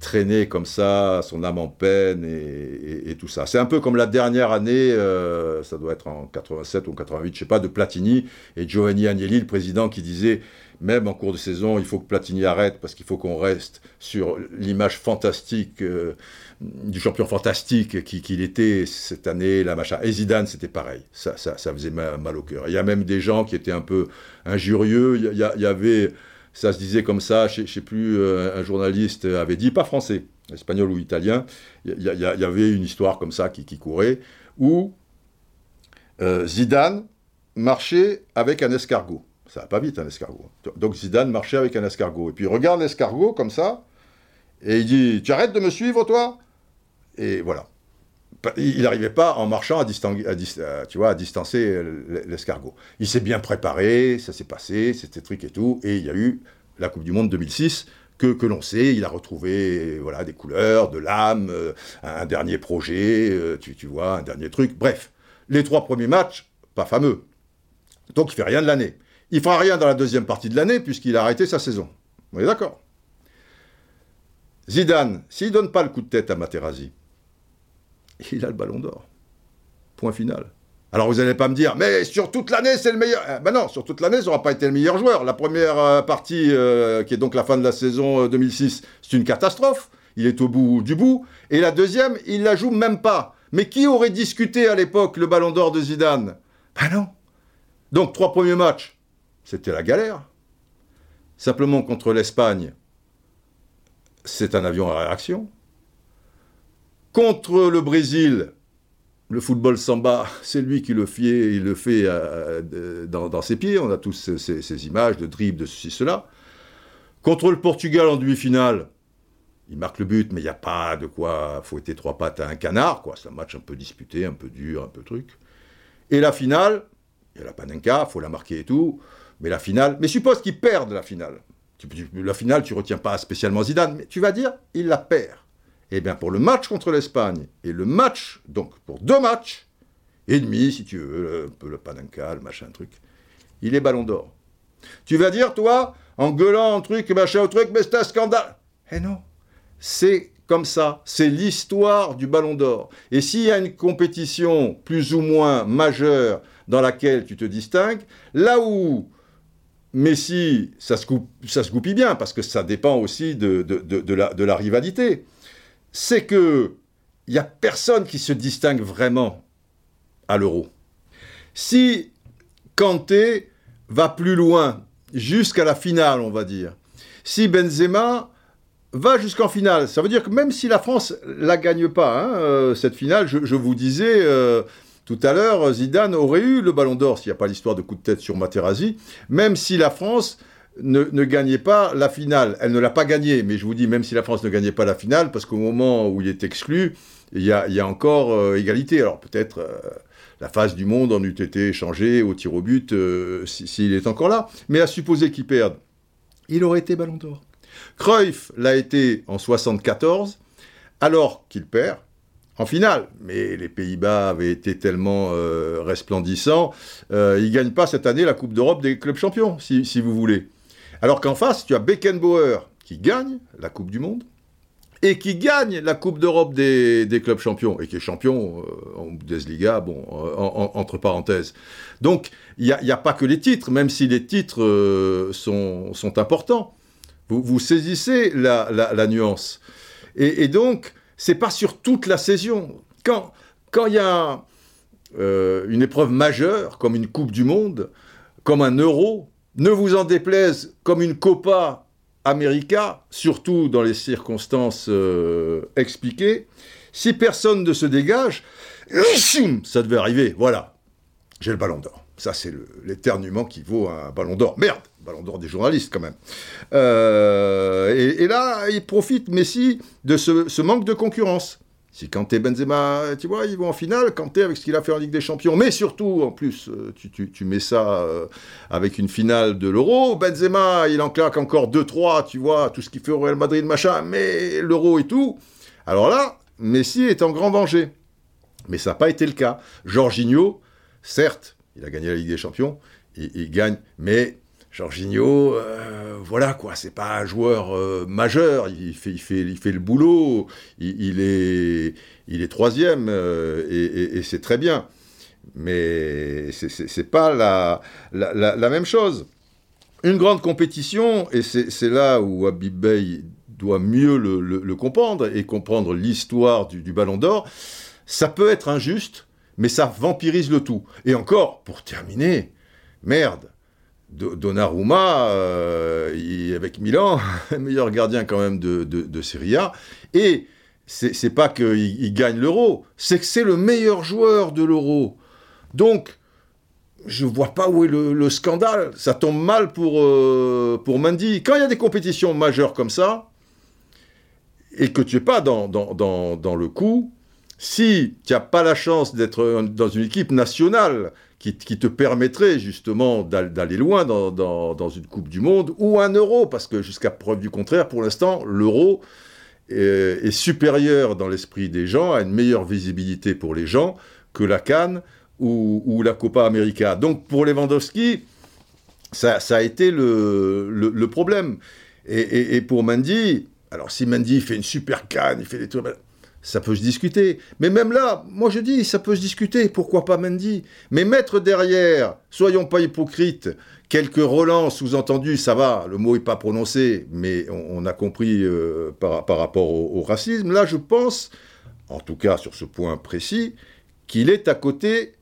Speaker 1: traîner comme ça, son âme en peine et, tout ça. C'est un peu comme la dernière année, euh, ça doit être en 87 ou 88, je sais pas, de Platini et Giovanni Agnelli, le président, qui disait même en cours de saison, il faut que Platini arrête parce qu'il faut qu'on reste sur l'image fantastique euh, du champion fantastique qu'il était cette année, la machin. Et Zidane, c'était pareil. Ça, ça, faisait mal, au cœur. Il y a même des gens qui étaient un peu injurieux. Il y, avait, ça se disait comme ça, je ne sais plus, euh, un journaliste avait dit, pas français, espagnol ou italien, il y, avait une histoire comme ça qui, courait, où euh, Zidane marchait avec un escargot. Ça va pas vite, un escargot. Donc Zidane marchait avec un escargot. Et puis il regarde l'escargot comme ça, et il dit Tu arrêtes de me suivre, toi? Et voilà. Il n'arrivait pas en marchant à, tu vois, à distancer l'escargot. Il s'est bien préparé, ça s'est passé, c'était truc et tout, et il y a eu la Coupe du Monde 2006 que, que l'on sait, il a retrouvé voilà, des couleurs, de l'âme, euh, un dernier projet, euh, tu, tu vois, un dernier truc. Bref, les trois premiers matchs, pas fameux. Donc il fait rien de l'année. Il fera rien dans la deuxième partie de l'année puisqu'il a arrêté sa saison. Vous êtes d'accord? Zidane, s'il donne pas le coup de tête à Materazzi, il a le ballon d'or. Point final. Alors vous n'allez pas me dire, mais sur toute l'année, c'est le meilleur. Ben non, sur toute l'année, ça n'aura pas été le meilleur joueur. La première euh, partie, euh, qui est donc la fin de la saison 2006, c'est une catastrophe. Il est au bout du bout. Et la deuxième, il la joue même pas. Mais qui aurait discuté à l'époque le ballon d'or de Zidane? Ben non. Donc trois premiers matchs, c'était la galère. Simplement contre l'Espagne, c'est un avion à réaction. Contre le Brésil, le football samba, c'est lui qui le fait, euh, dans, ses pieds. On a tous ces, images de dribble, de ceci, cela. Contre le Portugal en demi-finale, il marque le but, mais il n'y a pas de quoi fouetter trois pattes à un canard. C'est un match un peu disputé, un peu dur, un peu truc. Et la finale, il y a la panenka, il faut la marquer et tout. Mais la finale, mais suppose qu'il perde la finale. la finale, tu retiens pas spécialement Zidane, mais tu vas dire, il la perd. Eh bien, pour le match contre l'Espagne, et le match, donc pour deux matchs, et demi, si tu veux, un peu le panenka, le machin, truc, il est ballon d'or. Tu vas dire, toi, en gueulant un truc, machin, au truc, mais c'est un scandale. Eh non, c'est comme ça, c'est l'histoire du ballon d'or. Et s'il y a une compétition plus ou moins majeure dans laquelle tu te distingues, là où Messi, ça se, goupille bien, parce que ça dépend aussi de la, rivalité. C'est que il n'y a personne qui se distingue vraiment à l'euro. Si Kanté va plus loin, jusqu'à la finale, on va dire, si Benzema va jusqu'en finale, ça veut dire que même si la France la gagne pas, hein, euh, cette finale, je, vous disais, euh, tout à l'heure, Zidane aurait eu le ballon d'or s'il n'y a pas l'histoire de coup de tête sur Materazzi, même si la France ne, gagnait pas la finale. Elle ne l'a pas gagnée, mais je vous dis, même si la France ne gagnait pas la finale, parce qu'au moment où il est exclu, il y a, encore euh, égalité. Alors peut-être euh, la face du monde en eût été changée au tir au but euh, s'il est encore là, mais à supposer qu'il perde, il aurait été ballon d'or. Cruyff l'a été en 74, alors qu'il perd, en finale. Mais les Pays-Bas avaient été tellement resplendissants, euh, ils ne gagnent pas cette année la Coupe d'Europe des clubs champions, si, vous voulez. Alors qu'en face, tu as Beckenbauer qui gagne la Coupe du Monde et qui gagne la Coupe d'Europe des, clubs champions et qui est champion euh, en Bundesliga, entre parenthèses. Donc, il n'y a, pas que les titres, même si les titres sont, importants. Vous, saisissez la, nuance. et donc, c'est pas sur toute la saison. Quand il y a euh, une épreuve majeure, comme une Coupe du Monde, comme un Euro, ne vous en déplaise, comme une Copa América, surtout dans les circonstances euh, expliquées, si personne ne se dégage, ça devait arriver, voilà, j'ai le ballon d'or. Ça, c'est l'éternuement qui vaut un ballon d'or. Merde, ballon d'or des journalistes quand même. Euh, et, là, il profite, Messi, de ce, manque de concurrence. Si Kanté, Benzema, tu vois, ils vont en finale, Kanté avec ce qu'il a fait en Ligue des Champions, mais surtout, en plus, euh, tu, mets ça euh, avec une finale de l'Euro, Benzema, il en claque encore 2-3, tu vois, tout ce qu'il fait au Real Madrid, machin, mais l'Euro et tout. Alors là, Messi est en grand danger. Mais ça n'a pas été le cas. Jorginho, certes, il a gagné la Ligue des Champions, il, il gagne, mais Jorginho, euh, voilà quoi, c'est pas un joueur euh, majeur, il fait, le boulot, il, est, troisième et, c'est très bien. Mais c'est pas la, la, même chose. Une grande compétition, et c'est là où Habib doit mieux le, comprendre et comprendre l'histoire du Ballon d'Or, ça peut être injuste, mais ça vampirise le tout. Et encore, pour terminer, merde, Donnarumma, euh, avec Milan, meilleur gardien quand même de, de, Serie A, et c'est pas qu'il gagne l'euro, c'est que c'est le meilleur joueur de l'euro. Donc, je vois pas où est le, scandale. Ça tombe mal pour, euh, pour Mandy. Quand il y a des compétitions majeures comme ça, et que tu n'es pas dans, dans, dans, dans, le coup, si tu n'as pas la chance d'être dans une équipe nationale qui, te permettrait justement d'aller loin dans, une Coupe du Monde ou un euro, parce que jusqu'à preuve du contraire, pour l'instant, l'euro est, supérieur dans l'esprit des gens, a une meilleure visibilité pour les gens que la Cannes ou, la Copa América. Donc pour Lewandowski, ça, ça a été le, problème. Et, et, pour Mandy, alors si Mandy fait une super Cannes, il fait des trucs ça peut se discuter. Mais même là, moi je dis, ça peut se discuter, pourquoi pas Mendy? Mais mettre derrière, soyons pas hypocrites, quelques relents sous-entendus, ça va, le mot n'est pas prononcé, mais on, a compris euh, par, rapport au, racisme. Là, je pense, en tout cas sur ce point précis, qu'il est à côté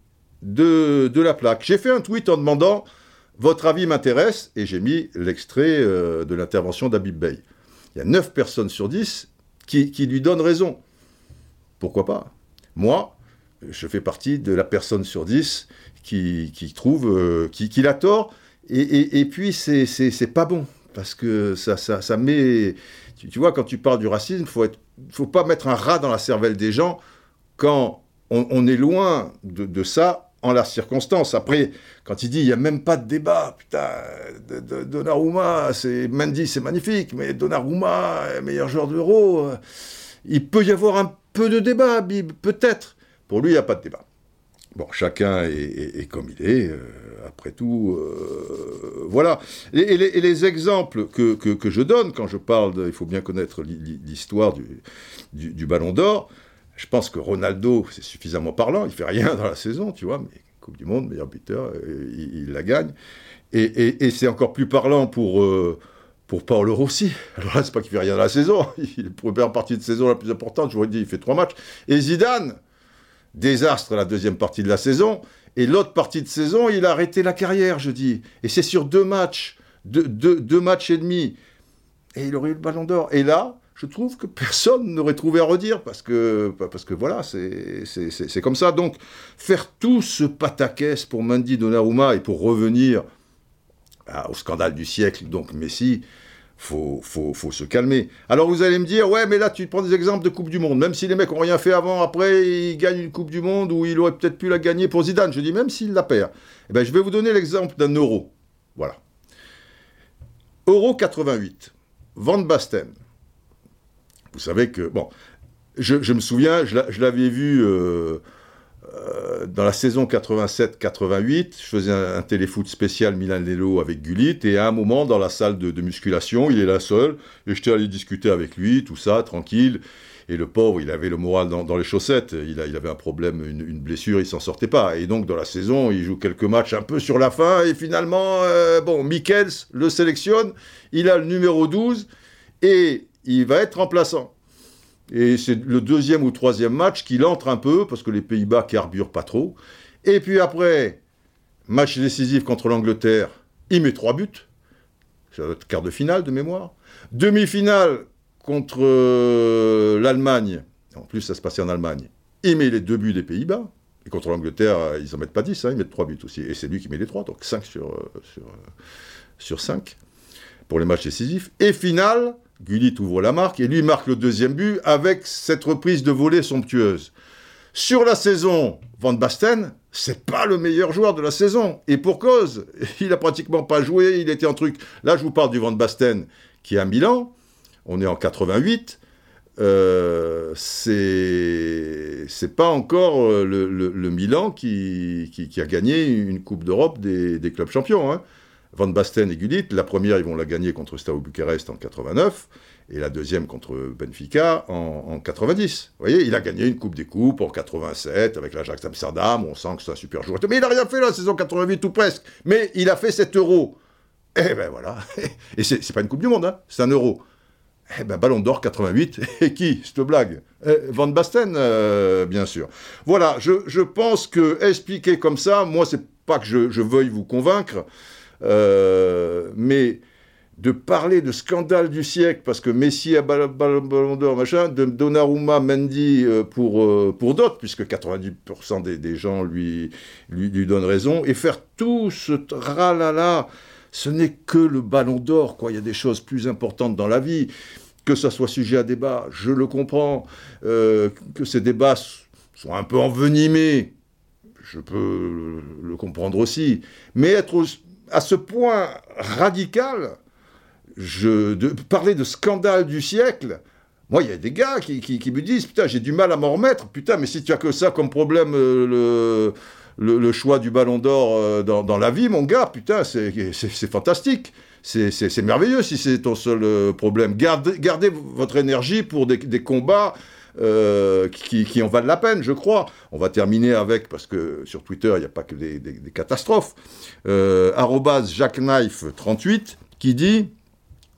Speaker 1: de, la plaque. J'ai fait un tweet en demandant votre avis m'intéresse, et j'ai mis l'extrait euh, de l'intervention d'Abib Bey. Il y a 9 personnes sur 10 qui, qui lui donnent raison pourquoi pas? Moi, je fais partie de la personne sur dix qui, trouve euh, qu'il a tort. Et, puis, c'est pas bon. Parce que ça, ça, met. Tu, vois, quand tu parles du racisme, il faut, faut pas mettre un rat dans la cervelle des gens quand on, est loin de, ça en la circonstance. Après, quand il dit il n'y a même pas de débat, putain, Donnarumma, c'est Mendy, c'est magnifique, mais Donnarumma, meilleur joueur de l'euro, il peut y avoir un peu de débat, Bib, peut-être. Pour lui, il n'y a pas de débat. Bon, chacun est, comme il est, euh, après tout, euh, voilà. Et, les, exemples que, que, je donne quand je parle, il faut bien connaître l'histoire du, du, Ballon d'Or, je pense que Ronaldo, c'est suffisamment parlant, il fait rien dans la saison, tu vois, mais Coupe du Monde, meilleur buteur, euh, il, la gagne. Et, c'est encore plus parlant pour pour Paul Rossi. Alors là, c'est pas qu'il fait rien dans la saison. Il est première partie de saison la plus importante. Je vous dit, il fait trois matchs. Et Zidane, désastre la deuxième partie de la saison. Et l'autre partie de saison, il a arrêté la carrière, je dis. Et c'est sur deux matchs, deux, deux, matchs et demi. Et il aurait eu le ballon d'or. Et là, je trouve que personne n'aurait trouvé à redire, parce que, parce que voilà, c'est comme ça. Donc, faire tout ce pataquès pour Mandy Donnarumma et pour revenir au scandale du siècle, donc Messi, faut, faut, faut, se calmer. Alors vous allez me dire, ouais, mais là tu prends des exemples de Coupe du Monde, même si les mecs ont rien fait avant, après ils gagnent une Coupe du Monde ou il aurait peut-être pu la gagner pour Zidane. Je dis même s'il la perd. Eh ben, je vais vous donner l'exemple d'un euro. Voilà. Euro 88. Van Basten. Vous savez que, bon, je, me souviens, je l'avais vu. Euh, euh, dans la saison 87-88, je faisais un, téléfoot spécial Milan-Lelo avec Gullit, et à un moment, dans la salle de, musculation, il est là seul, et j'étais allé discuter avec lui, tout ça, tranquille, et le pauvre, il avait le moral dans, les chaussettes, il, avait un problème, une, blessure, il s'en sortait pas, et donc dans la saison, il joue quelques matchs un peu sur la fin, et finalement, euh, bon, Michels le sélectionne, il a le numéro 12, et il va être remplaçant. Et c'est le deuxième ou troisième match qu'il entre un peu, parce que les Pays-Bas carburent pas trop. Et puis après, match décisif contre l'Angleterre, il met trois buts. C'est notre quart de finale de mémoire. Demi-finale contre euh, l'Allemagne. En plus, ça se passait en Allemagne. Il met les deux buts des Pays-Bas. Et contre l'Angleterre, ils n'en mettent pas 10, hein, ils mettent trois buts aussi. Et c'est lui qui met les trois, donc 5 sur, euh, sur, euh, sur 5 pour les matchs décisifs. Et finale, Gullit ouvre la marque et lui marque le deuxième but avec cette reprise de volée somptueuse. Sur la saison, Van Basten, c'est pas le meilleur joueur de la saison. Et pour cause, il a pratiquement pas joué, il était en truc. Là, je vous parle du Van Basten qui est à Milan. On est en 88. Euh, c'est pas encore euh, le, Milan qui, qui, a gagné une Coupe d'Europe des, clubs champions. Hein. Van Basten et Gullit. La première, ils vont la gagner contre Steaua Bucarest en 89 et la deuxième contre Benfica en, 90. Vous voyez, il a gagné une Coupe des Coupes en 87 avec l'Ajax Amsterdam, on sent que c'est un super joueur. Mais il n'a rien fait la saison 88 ou presque, mais il a fait 7 euros. Eh ben voilà, et c'est pas une Coupe du Monde, hein. c'est un euro. Eh ben Ballon d'Or 88, et qui, cette blague? Eh, Van Basten, euh, bien sûr. Voilà, je, pense que expliquer comme ça, moi c'est pas que je, veuille vous convaincre, euh, mais de parler de scandale du siècle, parce que Messi a ballon d'or, machin, de Donnarumma, Mendy euh, pour, euh, pour d'autres, puisque 90% des, gens lui, lui, lui, donnent raison, et faire tout ce tralala, ce n'est que le ballon d'or, quoi. Il y a des choses plus importantes dans la vie. Que ça soit sujet à débat, je le comprends. Que ces débats sont un peu envenimés, je peux le comprendre aussi. Mais être à ce point radical, je, de, parler de scandale du siècle, moi, il y a des gars qui, me disent, putain, j'ai du mal à m'en remettre, putain, mais si tu as que ça comme problème, euh, le, choix du ballon d'or euh, dans, la vie, mon gars, putain, c'est fantastique. C'est merveilleux si c'est ton seul euh, problème. Gardez, votre énergie pour des, combats qui, en valent la peine, je crois. On va terminer avec, parce que sur Twitter, il n'y a pas que des, des catastrophes, euh, jackknife38, qui dit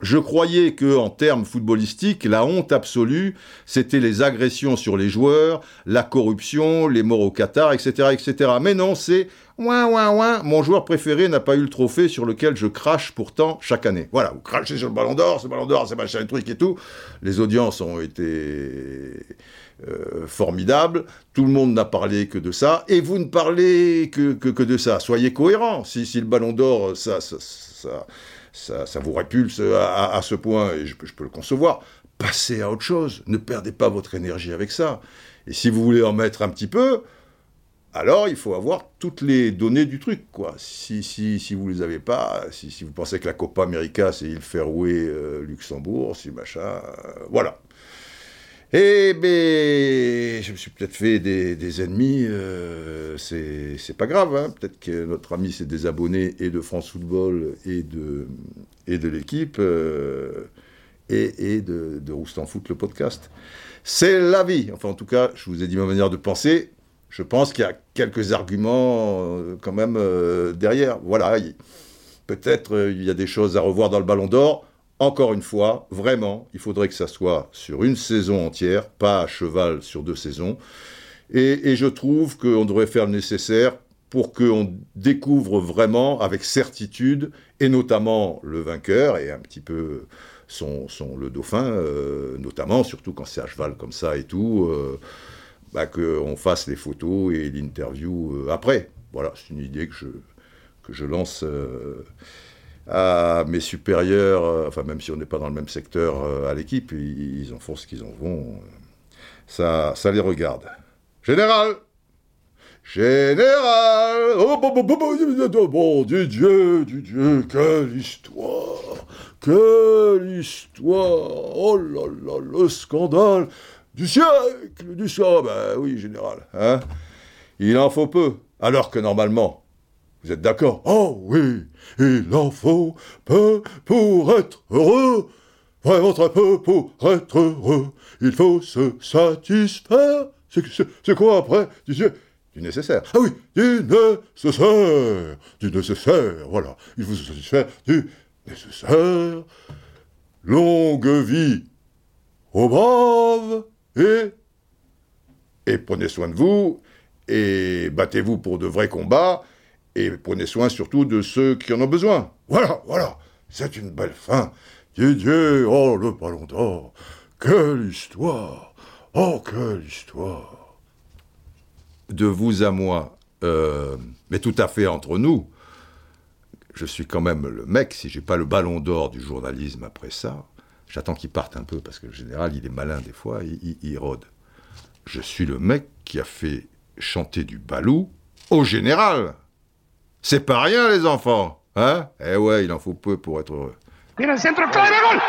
Speaker 1: je croyais que, en termes footballistiques, la honte absolue, c'était les agressions sur les joueurs, la corruption, les morts au Qatar, etc., etc. Mais non, c'est Mon joueur préféré n'a pas eu le trophée sur lequel je crache pourtant chaque année. Voilà, vous crachez sur le Ballon d'Or, ce Ballon d'Or, c'est machin, truc et tout. Les audiences ont été euh, formidables. Tout le monde n'a parlé que de ça, et vous ne parlez que, que, de ça. Soyez cohérents. Si, si le Ballon d'Or, ça, ça, ça ça, vous répulse à, ce point, et je, peux le concevoir, passez à autre chose. Ne perdez pas votre énergie avec ça. Et si vous voulez en mettre un petit peu, alors il faut avoir toutes les données du truc, quoi. Si, si, si vous les avez pas, si, vous pensez que la Copa América, c'est il Fairway, euh, Luxembourg, si machin, euh, voilà. Eh bien, je me suis peut-être fait des, ennemis, euh, c'est pas grave, hein. peut-être que notre ami s'est désabonné et de France Football et de, et de l'équipe euh, et, et, de, de Roustan Foot, le podcast. C'est la vie, enfin en tout cas, je vous ai dit ma manière de penser, je pense qu'il y a quelques arguments euh, quand même euh, derrière. Voilà, peut-être il y a des choses à revoir dans le ballon d'or, encore une fois, vraiment, il faudrait que ça soit sur une saison entière, pas à cheval sur deux saisons. Et, je trouve qu'on devrait faire le nécessaire pour qu'on découvre vraiment avec certitude, et notamment le vainqueur, et un petit peu son, le dauphin, euh, notamment, surtout quand c'est à cheval comme ça et tout, euh, bah, qu'on fasse les photos et l'interview euh, après. Voilà, c'est une idée que je, que je lance à mes supérieurs, euh, enfin même si on n'est pas dans le même secteur euh, à l'équipe, ils, en font ce qu'ils en vont. Ça, ça les regarde. Général Général Oh, bon, bon, bon, bon, Dieu, Dieu, quelle histoire Quelle histoire Oh là là, le scandale du siècle Du siècle Ben oui, général. Hein Il en faut peu, alors que normalement, vous êtes d'accord Oh oui, il en faut peu pour être heureux. Vraiment très peu pour être heureux. Il faut se satisfaire. C'est quoi après? Du nécessaire. Ah oui, du nécessaire. Du nécessaire, voilà. Il faut se satisfaire du nécessaire. Longue vie aux braves et... Et prenez soin de vous et battez-vous pour de vrais combats et prenez soin surtout de ceux qui en ont besoin. Voilà, voilà, c'est une belle fin. Didier, oh le ballon d'or, quelle histoire, oh quelle histoire. De vous à moi, euh, mais tout à fait entre nous, je suis quand même le mec, si j'ai pas le ballon d'or du journalisme après ça, j'attends qu'il parte un peu, parce que le général, il est malin des fois, il, il rôde. Je suis le mec qui a fait chanter du balou au général. C'est pas rien, les enfants. Hein? Eh ouais, il en faut peu pour être heureux. Mira el.